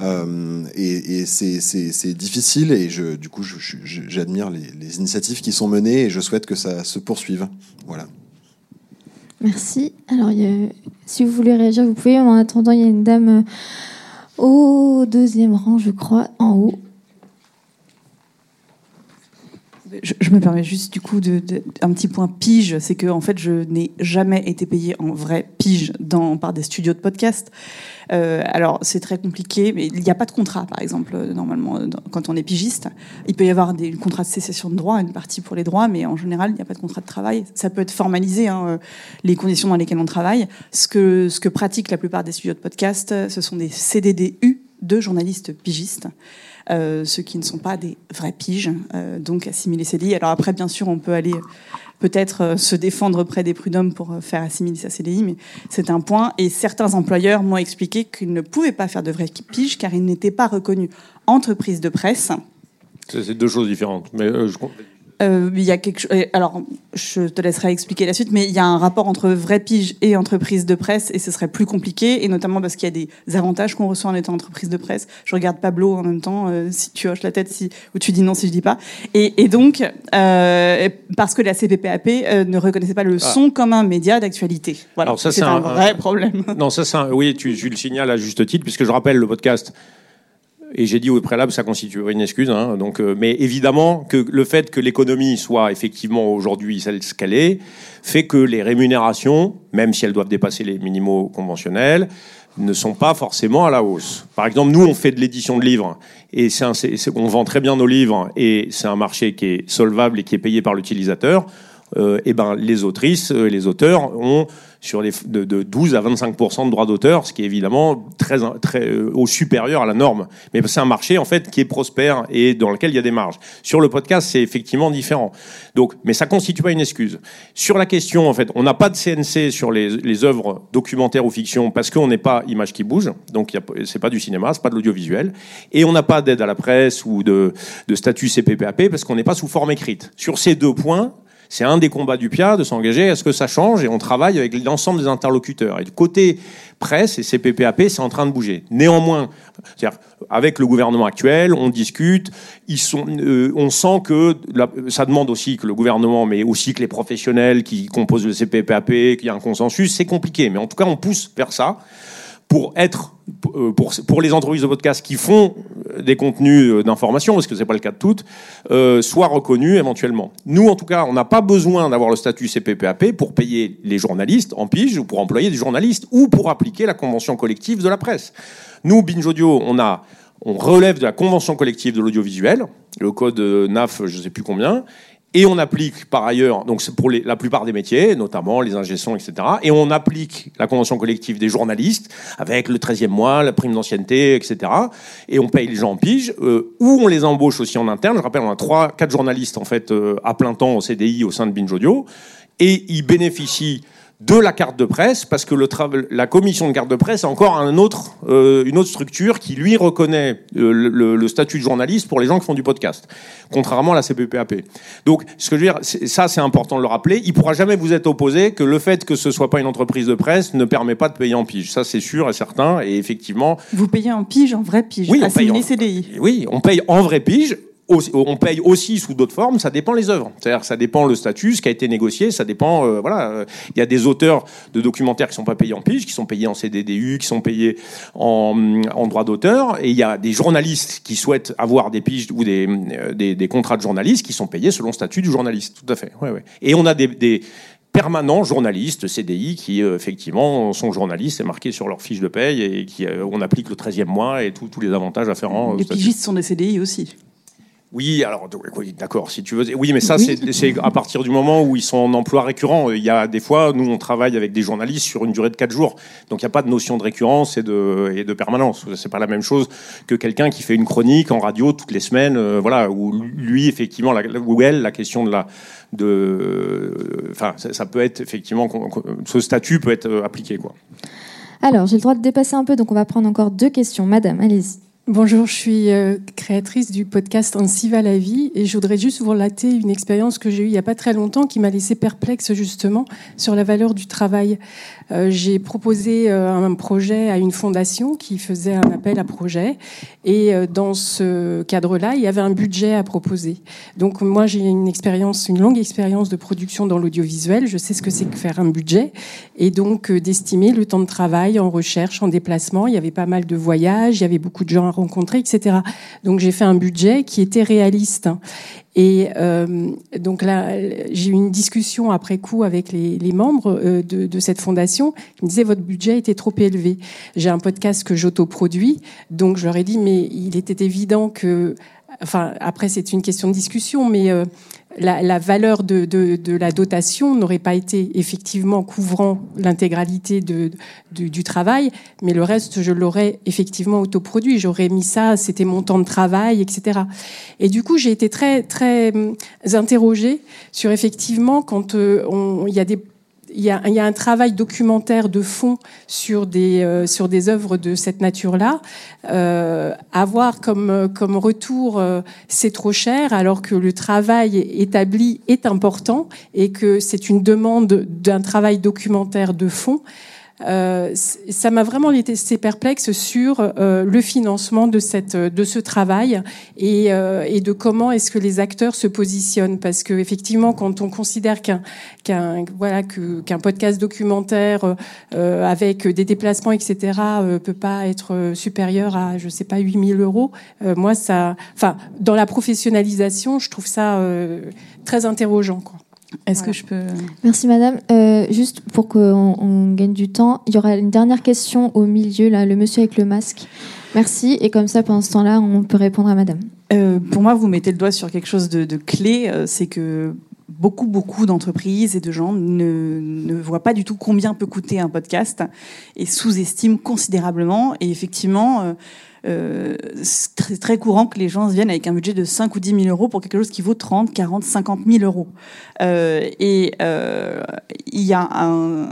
Euh, et et c'est, difficile et je, du coup, j'admire les, initiatives qui sont menées et je souhaite que ça se poursuive. Voilà. Merci. Alors, si vous voulez réagir, vous pouvez. En attendant, il y a une dame euh, au deuxième rang, je crois, en haut. Je, je me permets juste du coup de, de- un petit point pige, c'est que en fait je n'ai jamais été payée en vrai pige dans, par des studios de podcast. Euh, alors c'est très compliqué, mais il n'y a pas de contrat par exemple euh, normalement euh, quand on est pigiste. Il peut y avoir des contrats de sécession de droits, une partie pour les droits, mais en général il n'y a pas de contrat de travail. Ça peut être formalisé hein, euh, les conditions dans lesquelles on travaille. Ce que ce que pratiquent la plupart des studios de podcast, ce sont des CDDU de journalistes pigistes. Euh, ceux qui ne sont pas des vrais piges, euh, donc assimiler lits. Alors après, bien sûr, on peut aller peut-être euh, se défendre près des prud'hommes pour faire assimiler sa CDI, mais c'est un point. Et certains employeurs m'ont expliqué qu'ils ne pouvaient pas faire de vraies piges car ils n'étaient pas reconnus entreprise de presse. C'est deux choses différentes. Mais je... Euh, il y a quelque chose. Alors, je te laisserai expliquer la suite, mais il y a un rapport entre vraie pige et entreprise de presse, et ce serait plus compliqué, et notamment parce qu'il y a des avantages qu'on reçoit en étant entreprise de presse. Je regarde Pablo en même temps, euh, si tu hoches la tête, si ou tu dis non si je dis pas. Et, et donc, euh, parce que la CPPAP euh, ne reconnaissait pas le son comme un média d'actualité. Voilà, Alors ça, c'est un- vrai problème. Non, ça, c'est un- oui, tu, tu le signales à juste titre, puisque je rappelle le podcast. Et j'ai dit au préalable, ça constituerait une excuse. hein, donc, euh, mais évidemment que le fait que l'économie soit effectivement aujourd'hui celle ce qu'elle est, fait que les rémunérations, même si elles doivent dépasser les minimaux conventionnels, ne sont pas forcément à la hausse. Par exemple, nous, on fait de l'édition de livres et on vend très bien nos livres et c'est un marché qui est solvable et qui est payé par l'utilisateur. Euh, et ben, les autrices euh, et les auteurs ont sur les, de, de 12 à 25 de droits d'auteur, ce qui est évidemment très, très euh, au supérieur à la norme. Mais c'est un marché en fait qui est prospère et dans lequel il y a des marges. Sur le podcast, c'est effectivement différent. Donc, mais ça constitue pas une excuse. Sur la question, en fait, on n'a pas de CNC sur les, les œuvres documentaires ou fiction parce qu'on n'est pas image qui bouge, donc c'est pas du cinéma, c'est pas de l'audiovisuel, et on n'a pas d'aide à la presse ou de, de statut CPPAP parce qu'on n'est pas sous forme écrite. Sur ces deux points, c'est un des combats du PIA de s'engager à ce que ça change? Et on travaille avec l'ensemble des interlocuteurs. Et du côté presse et CPPAP, c'est en train de bouger. Néanmoins, avec le gouvernement actuel, on discute, ils sont, euh, on sent que ça demande aussi que le gouvernement, mais aussi que les professionnels qui composent le CPPAP, qu'il y a un consensus, c'est compliqué. Mais en tout cas, on pousse vers ça pour être euh, pour, pour les entreprises de podcast qui font des contenus euh, d'information, parce que c'est pas le cas de toutes, euh, soient reconnus éventuellement. Nous, en tout cas, on n'a pas besoin d'avoir le statut CPPAP pour payer les journalistes en pige ou pour employer des journalistes ou pour appliquer la convention collective de la presse. Nous, Binge Audio, on a on relève de la convention collective de l'audiovisuel, le code euh, NAF, je sais plus combien, et on applique par ailleurs, donc c'est pour la plupart des métiers, notamment les ingessons, etc. Et on applique la convention collective des journalistes avec le 13e mois, la prime d'ancienneté, etc. Et on paye les gens en pige, euh, ou on les embauche aussi en interne. Je rappelle, on a trois, quatre journalistes en fait euh, à plein temps au CDI au sein de Binge Audio, et ils bénéficient de la carte de presse parce que le la commission de carte de presse a encore un autre, euh, une autre structure qui lui reconnaît euh, le, le- le statut de journaliste pour les gens qui font du podcast, contrairement à la CPPAP. Donc, ce que je veux dire, ça c'est important de le rappeler. Il pourra jamais vous être opposé que le fait que ce soit pas une entreprise de presse ne permet pas de payer en pige. Ça c'est sûr et certain. Et effectivement, Vous payez en pige, en vrai pige, Oui, on paye assimilé en- CDI. oui, on paye en vraie pige. Aussi- On paye aussi sous d'autres formes, ça dépend les œuvres. C'est-à-dire, ça dépend le statut, ce qui a été négocié, ça dépend. euh, voilà, euh, il y a des auteurs de documentaires qui sont pas payés en pige, qui sont payés en CDDU, qui sont payés en, en droit d'auteur, et il y a des journalistes qui souhaitent avoir des piges ou des, euh, des, des contrats de journalistes qui sont payés selon le statut du journaliste. Tout à fait. Ouais, ouais. Et on a des, des permanents journalistes CDI qui euh, effectivement sont journalistes, c'est marqué sur leur fiche de paye et qui euh, on applique le 13e mois et tous tous les avantages afférents. Les pigistes sont des CDI aussi. Oui, alors oui, d'accord, si tu veux. Oui, mais ça, c'est c'est à partir du moment où ils sont en emploi récurrent. Il y a des fois, nous, on travaille avec des journalistes sur une durée de quatre jours, donc il n'y a pas de notion de récurrence et de et de permanence. C'est pas la même chose que quelqu'un qui fait une chronique en radio toutes les semaines, euh, voilà, où lui, effectivement, la, ou elle, la question de la de, enfin, ça, ça peut être effectivement, ce statut peut être euh, appliqué, quoi. Alors, j'ai le droit de dépasser un peu, donc on va prendre encore deux questions. Madame, allez-y. Bonjour, je suis euh, créatrice du podcast Ainsi va la vie et je voudrais juste vous relater une expérience que j'ai eue il n'y a pas très longtemps qui m'a laissé perplexe justement sur la valeur du travail. Euh, j'ai proposé euh, un projet à une fondation qui faisait un appel à projet et dans ce cadre-là, il y avait un budget à proposer. Donc moi, j'ai une expérience, une longue expérience de production dans l'audiovisuel. Je sais ce que c'est que faire un budget et donc d'estimer le temps de travail en recherche, en déplacement. Il y avait pas mal de voyages, il y avait beaucoup de gens à rencontrer, etc. Donc j'ai fait un budget qui était réaliste. Et euh, donc là, j'ai eu une discussion après coup avec les, membres euh, de, de cette fondation qui me disaient votre budget était trop élevé. J'ai un podcast que j'autoproduis, donc je leur ai dit mais il était évident que, enfin après c'est une question de discussion, mais euh, la, la valeur de, de, de, la dotation n'aurait pas été effectivement couvrant l'intégralité de, du, travail, mais le reste, je l'aurais effectivement autoproduit. J'aurais mis ça, c'était mon temps de travail, etc. Et du coup, j'ai été très, très hum, interrogée sur effectivement quand euh, il y a des il y, a, un travail documentaire de fond sur des euh, sur des œuvres de cette nature-là. Euh, avoir comme comme retour euh, c'est trop cher, alors que le travail établi est important et que c'est une demande d'un travail documentaire de fond. Euh, ça m'a vraiment laissé perplexe sur euh, le financement de cette de ce travail et, euh, et de comment est-ce que les acteurs se positionnent parce que effectivement quand on considère qu'un qu'un voilà que qu'un podcast documentaire euh, avec des déplacements etc peut pas être supérieur à je sais pas 8000 euros moi ça enfin dans la professionnalisation je trouve ça très interrogeant quoi. Est-ce voilà. que je peux... Merci Madame. Euh, juste pour qu'on on gagne du temps, il y aura une dernière question au milieu, là, le monsieur avec le masque. Merci. Et comme ça, pendant ce temps-là, on peut répondre à Madame. Euh, pour moi, vous mettez le doigt sur quelque chose de, de clé, euh, c'est que beaucoup, beaucoup d'entreprises et de gens ne, ne voient pas du tout combien peut coûter un podcast et sous-estiment considérablement. Et effectivement, euh, c'est très courant que les gens viennent avec un budget de 5 ou 10 000 euros pour quelque chose qui vaut 30, 40, 50 000 euros. Euh, et euh, il y a un,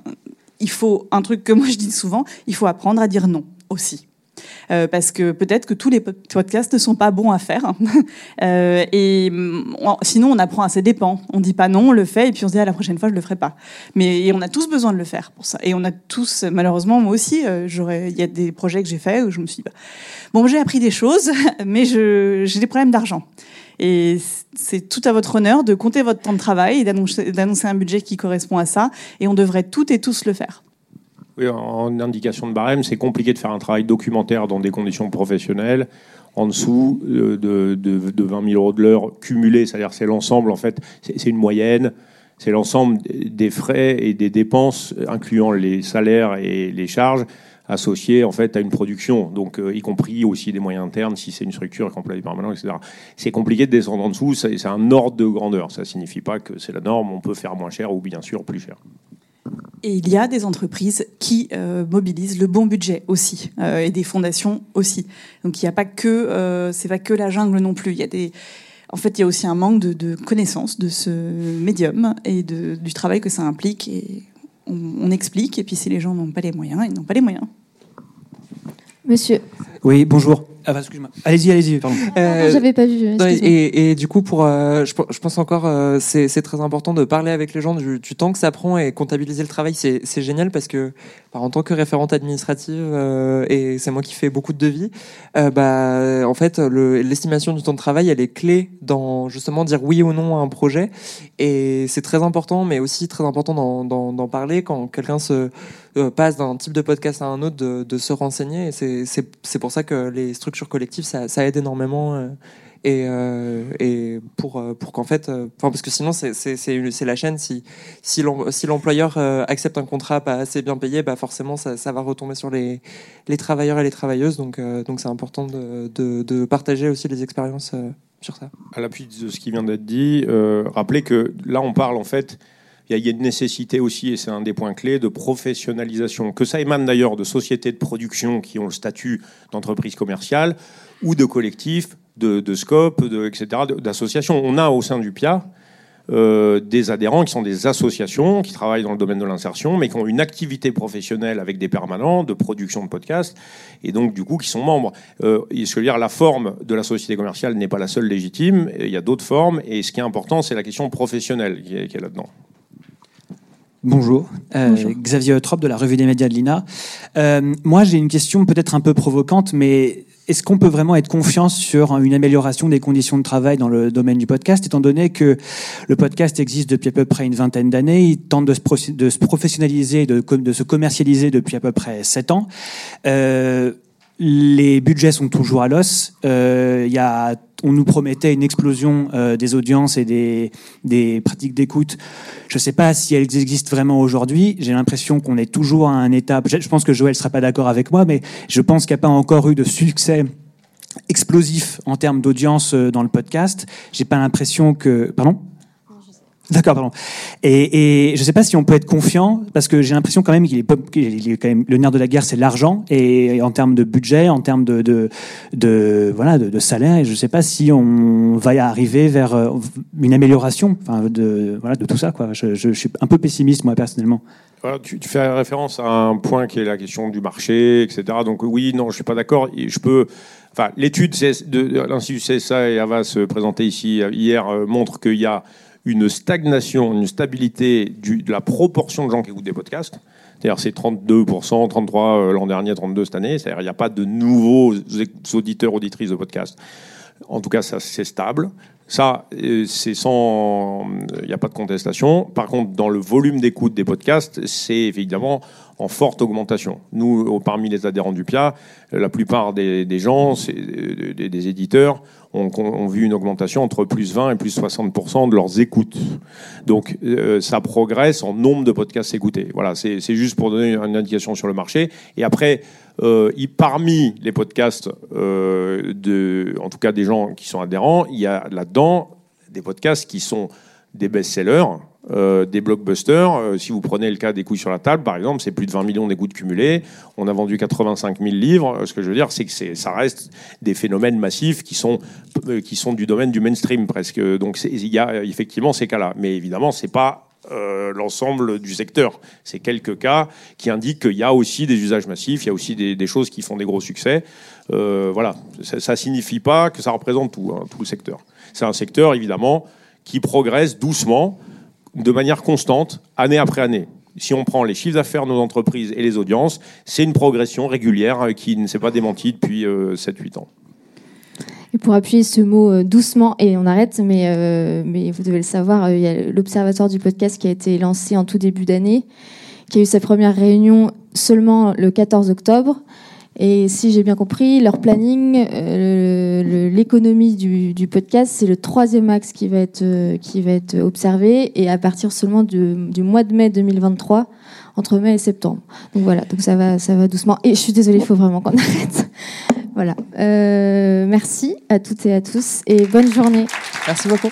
il faut un truc que moi je dis souvent, il faut apprendre à dire non aussi. Euh, parce que peut-être que tous les podcasts ne sont pas bons à faire. euh, et on, sinon, on apprend à ses dépens. On dit pas non, on le fait, et puis on se dit à la prochaine fois, je le ferai pas. Mais et on a tous besoin de le faire pour ça. Et on a tous, malheureusement, moi aussi, euh, il y a des projets que j'ai faits où je me suis dit, bah, bon, j'ai appris des choses, mais j'ai des problèmes d'argent. Et c'est tout à votre honneur de compter votre temps de travail et d'annoncer un budget qui correspond à ça. Et on devrait toutes et tous le faire. En indication de barème, c'est compliqué de faire un travail documentaire dans des conditions professionnelles en dessous de, de, de 20 000 euros de l'heure cumulé, c'est-à-dire c'est l'ensemble, en fait, c'est une moyenne, c'est l'ensemble des frais et des dépenses, incluant les salaires et les charges, associés en fait à une production, donc euh, y compris aussi des moyens internes si c'est une structure complète permanente, etc. C'est compliqué de descendre en dessous, c'est un ordre de grandeur. Ça signifie pas que c'est la norme, on peut faire moins cher ou bien sûr plus cher. Et il y a des entreprises qui euh, mobilisent le bon budget aussi, euh, et des fondations aussi. Donc il n'y a pas que, euh, c'est pas que la jungle non plus. Il y a des, en fait, il y a aussi un manque de, de connaissance de ce médium et de, du travail que ça implique. Et on, on explique. Et puis si les gens n'ont pas les moyens, ils n'ont pas les moyens. Monsieur. Oui, bonjour. Ah, bah, excuse-moi. Allez-y, allez-y, pardon. Euh, J'avais pas vu. Et, et, du coup, pour, euh, je, je, pense encore, euh, c'est très important de parler avec les gens du, du temps que ça prend et comptabiliser le travail. C'est génial parce que, bah, en tant que référente administrative, euh, et c'est moi qui fais beaucoup de devis, euh, bah, en fait, l'estimation du temps de travail, elle est clé dans justement dire oui ou non à un projet. Et c'est très important, mais aussi très important d'en parler quand quelqu'un se passe d'un type de podcast à un autre, de, se renseigner. Et c'est pour ça que les structures collectives, ça, aide énormément. Euh, et, euh, et pour, pour qu'en fait, enfin parce que sinon c'est la chaîne. Si, si l'employeur accepte un contrat pas assez bien payé, bah forcément ça, va retomber sur les, les travailleurs et les travailleuses. Donc donc c'est important de, de, de, partager aussi les expériences sur ça. À l'appui de ce qui vient d'être dit, euh, rappelez que là on parle en fait il y, a une nécessité aussi, et c'est un des points clés, de professionnalisation. Que ça émane d'ailleurs de sociétés de production qui ont le statut d'entreprise commerciale ou de collectifs, de, de scope, de, etc., d'associations. On a au sein du PIA euh, des adhérents qui sont des associations qui travaillent dans le domaine de l'insertion, mais qui ont une activité professionnelle avec des permanents de production de podcasts, et donc du coup qui sont membres. Euh, je veux dire, la forme de la société commerciale n'est pas la seule légitime, il y a d'autres formes, et ce qui est important, c'est la question professionnelle qui est là-dedans. Bonjour, euh, Bonjour. Xavier Eutrope de la Revue des médias de l'INA. Euh, moi, j'ai une question peut-être un peu provocante, mais est-ce qu'on peut vraiment être confiant sur une amélioration des conditions de travail dans le domaine du podcast, étant donné que le podcast existe depuis à peu près une vingtaine d'années, il tente de se, de se professionnaliser, de, de, se commercialiser depuis à peu près sept ans. Euh, les budgets sont toujours à l'os. Euh, y a, on nous promettait une explosion euh, des audiences et des, des pratiques d'écoute. Je ne sais pas si elles existent vraiment aujourd'hui. J'ai l'impression qu'on est toujours à un étape. Je pense que Joël sera pas d'accord avec moi, mais je pense qu'il n'y a pas encore eu de succès explosif en termes d'audience dans le podcast. J'ai pas l'impression que, pardon? D'accord, pardon. Et, je ne sais pas si on peut être confiant, parce que j'ai l'impression quand même qu'il est, quand même le nerf de la guerre, c'est l'argent, et en termes de budget, en termes de, voilà, de, salaire, et je ne sais pas si on va arriver vers euh, une amélioration, de voilà, de tout ça. Je, suis un peu pessimiste moi personnellement. Tu, fais référence à un point qui est la question du marché, etc. Donc oui, non, je suis pas d'accord. Je peux. Enfin, l'étude de l'Institut CSA et Avas présentée ici hier euh, montre qu'il y a une stagnation, une stabilité de la proportion de gens qui écoutent des podcasts. C'est-à-dire c'est 32%, 33 euh, l'an dernier, 32 cette année. C'est-à-dire il n'y a pas de nouveaux auditeurs, auditrices de podcasts. En tout cas, c'est stable. Ça, euh, c'est sans, il n'y a pas de contestation. Par contre, dans le volume d'écoute des podcasts, c'est évidemment en forte augmentation. Nous, parmi les adhérents du PIA, la plupart des, des gens, des, des, éditeurs, ont, vu une augmentation entre plus 20 et plus 60% de leurs écoutes. Donc, euh, ça progresse en nombre de podcasts écoutés. Voilà, c'est juste pour donner une indication sur le marché. Et après, euh, parmi les podcasts, euh, de, en tout cas des gens qui sont adhérents, il y a là-dedans des podcasts qui sont des best-sellers, euh, des blockbusters. Euh, si vous prenez le cas des couilles sur la table, par exemple, c'est plus de 20 millions d'écoutes cumulées. On a vendu 85 000 livres. Ce que je veux dire, c'est que ça reste des phénomènes massifs qui sont, euh, qui sont du domaine du mainstream presque. Donc il y a effectivement ces cas-là. Mais évidemment, c'est pas euh, l'ensemble du secteur. C'est quelques cas qui indiquent qu'il y a aussi des usages massifs, il y a aussi des, choses qui font des gros succès. Euh, voilà, ça ne signifie pas que ça représente tout, hein, tout le secteur. C'est un secteur, évidemment, qui progresse doucement de manière constante, année après année. Si on prend les chiffres d'affaires de nos entreprises et les audiences, c'est une progression régulière euh, qui ne s'est pas démentie depuis 7-8 euh, ans. Pour appuyer ce mot euh, doucement, et on arrête, mais, euh, mais vous devez le savoir, il y a l'Observatoire du podcast qui a été lancé en tout début d'année, qui a eu sa première réunion seulement le 14 octobre. Et si j'ai bien compris, leur planning, euh, l'économie du, podcast, c'est le troisième axe qui va être euh, qui va être observé, et à partir seulement du, mois de mai 2023, entre mai et septembre. Donc voilà, donc ça va ça va doucement. Et je suis désolée, il faut vraiment qu'on arrête. voilà. Euh, merci à toutes et à tous, et bonne journée. Merci beaucoup.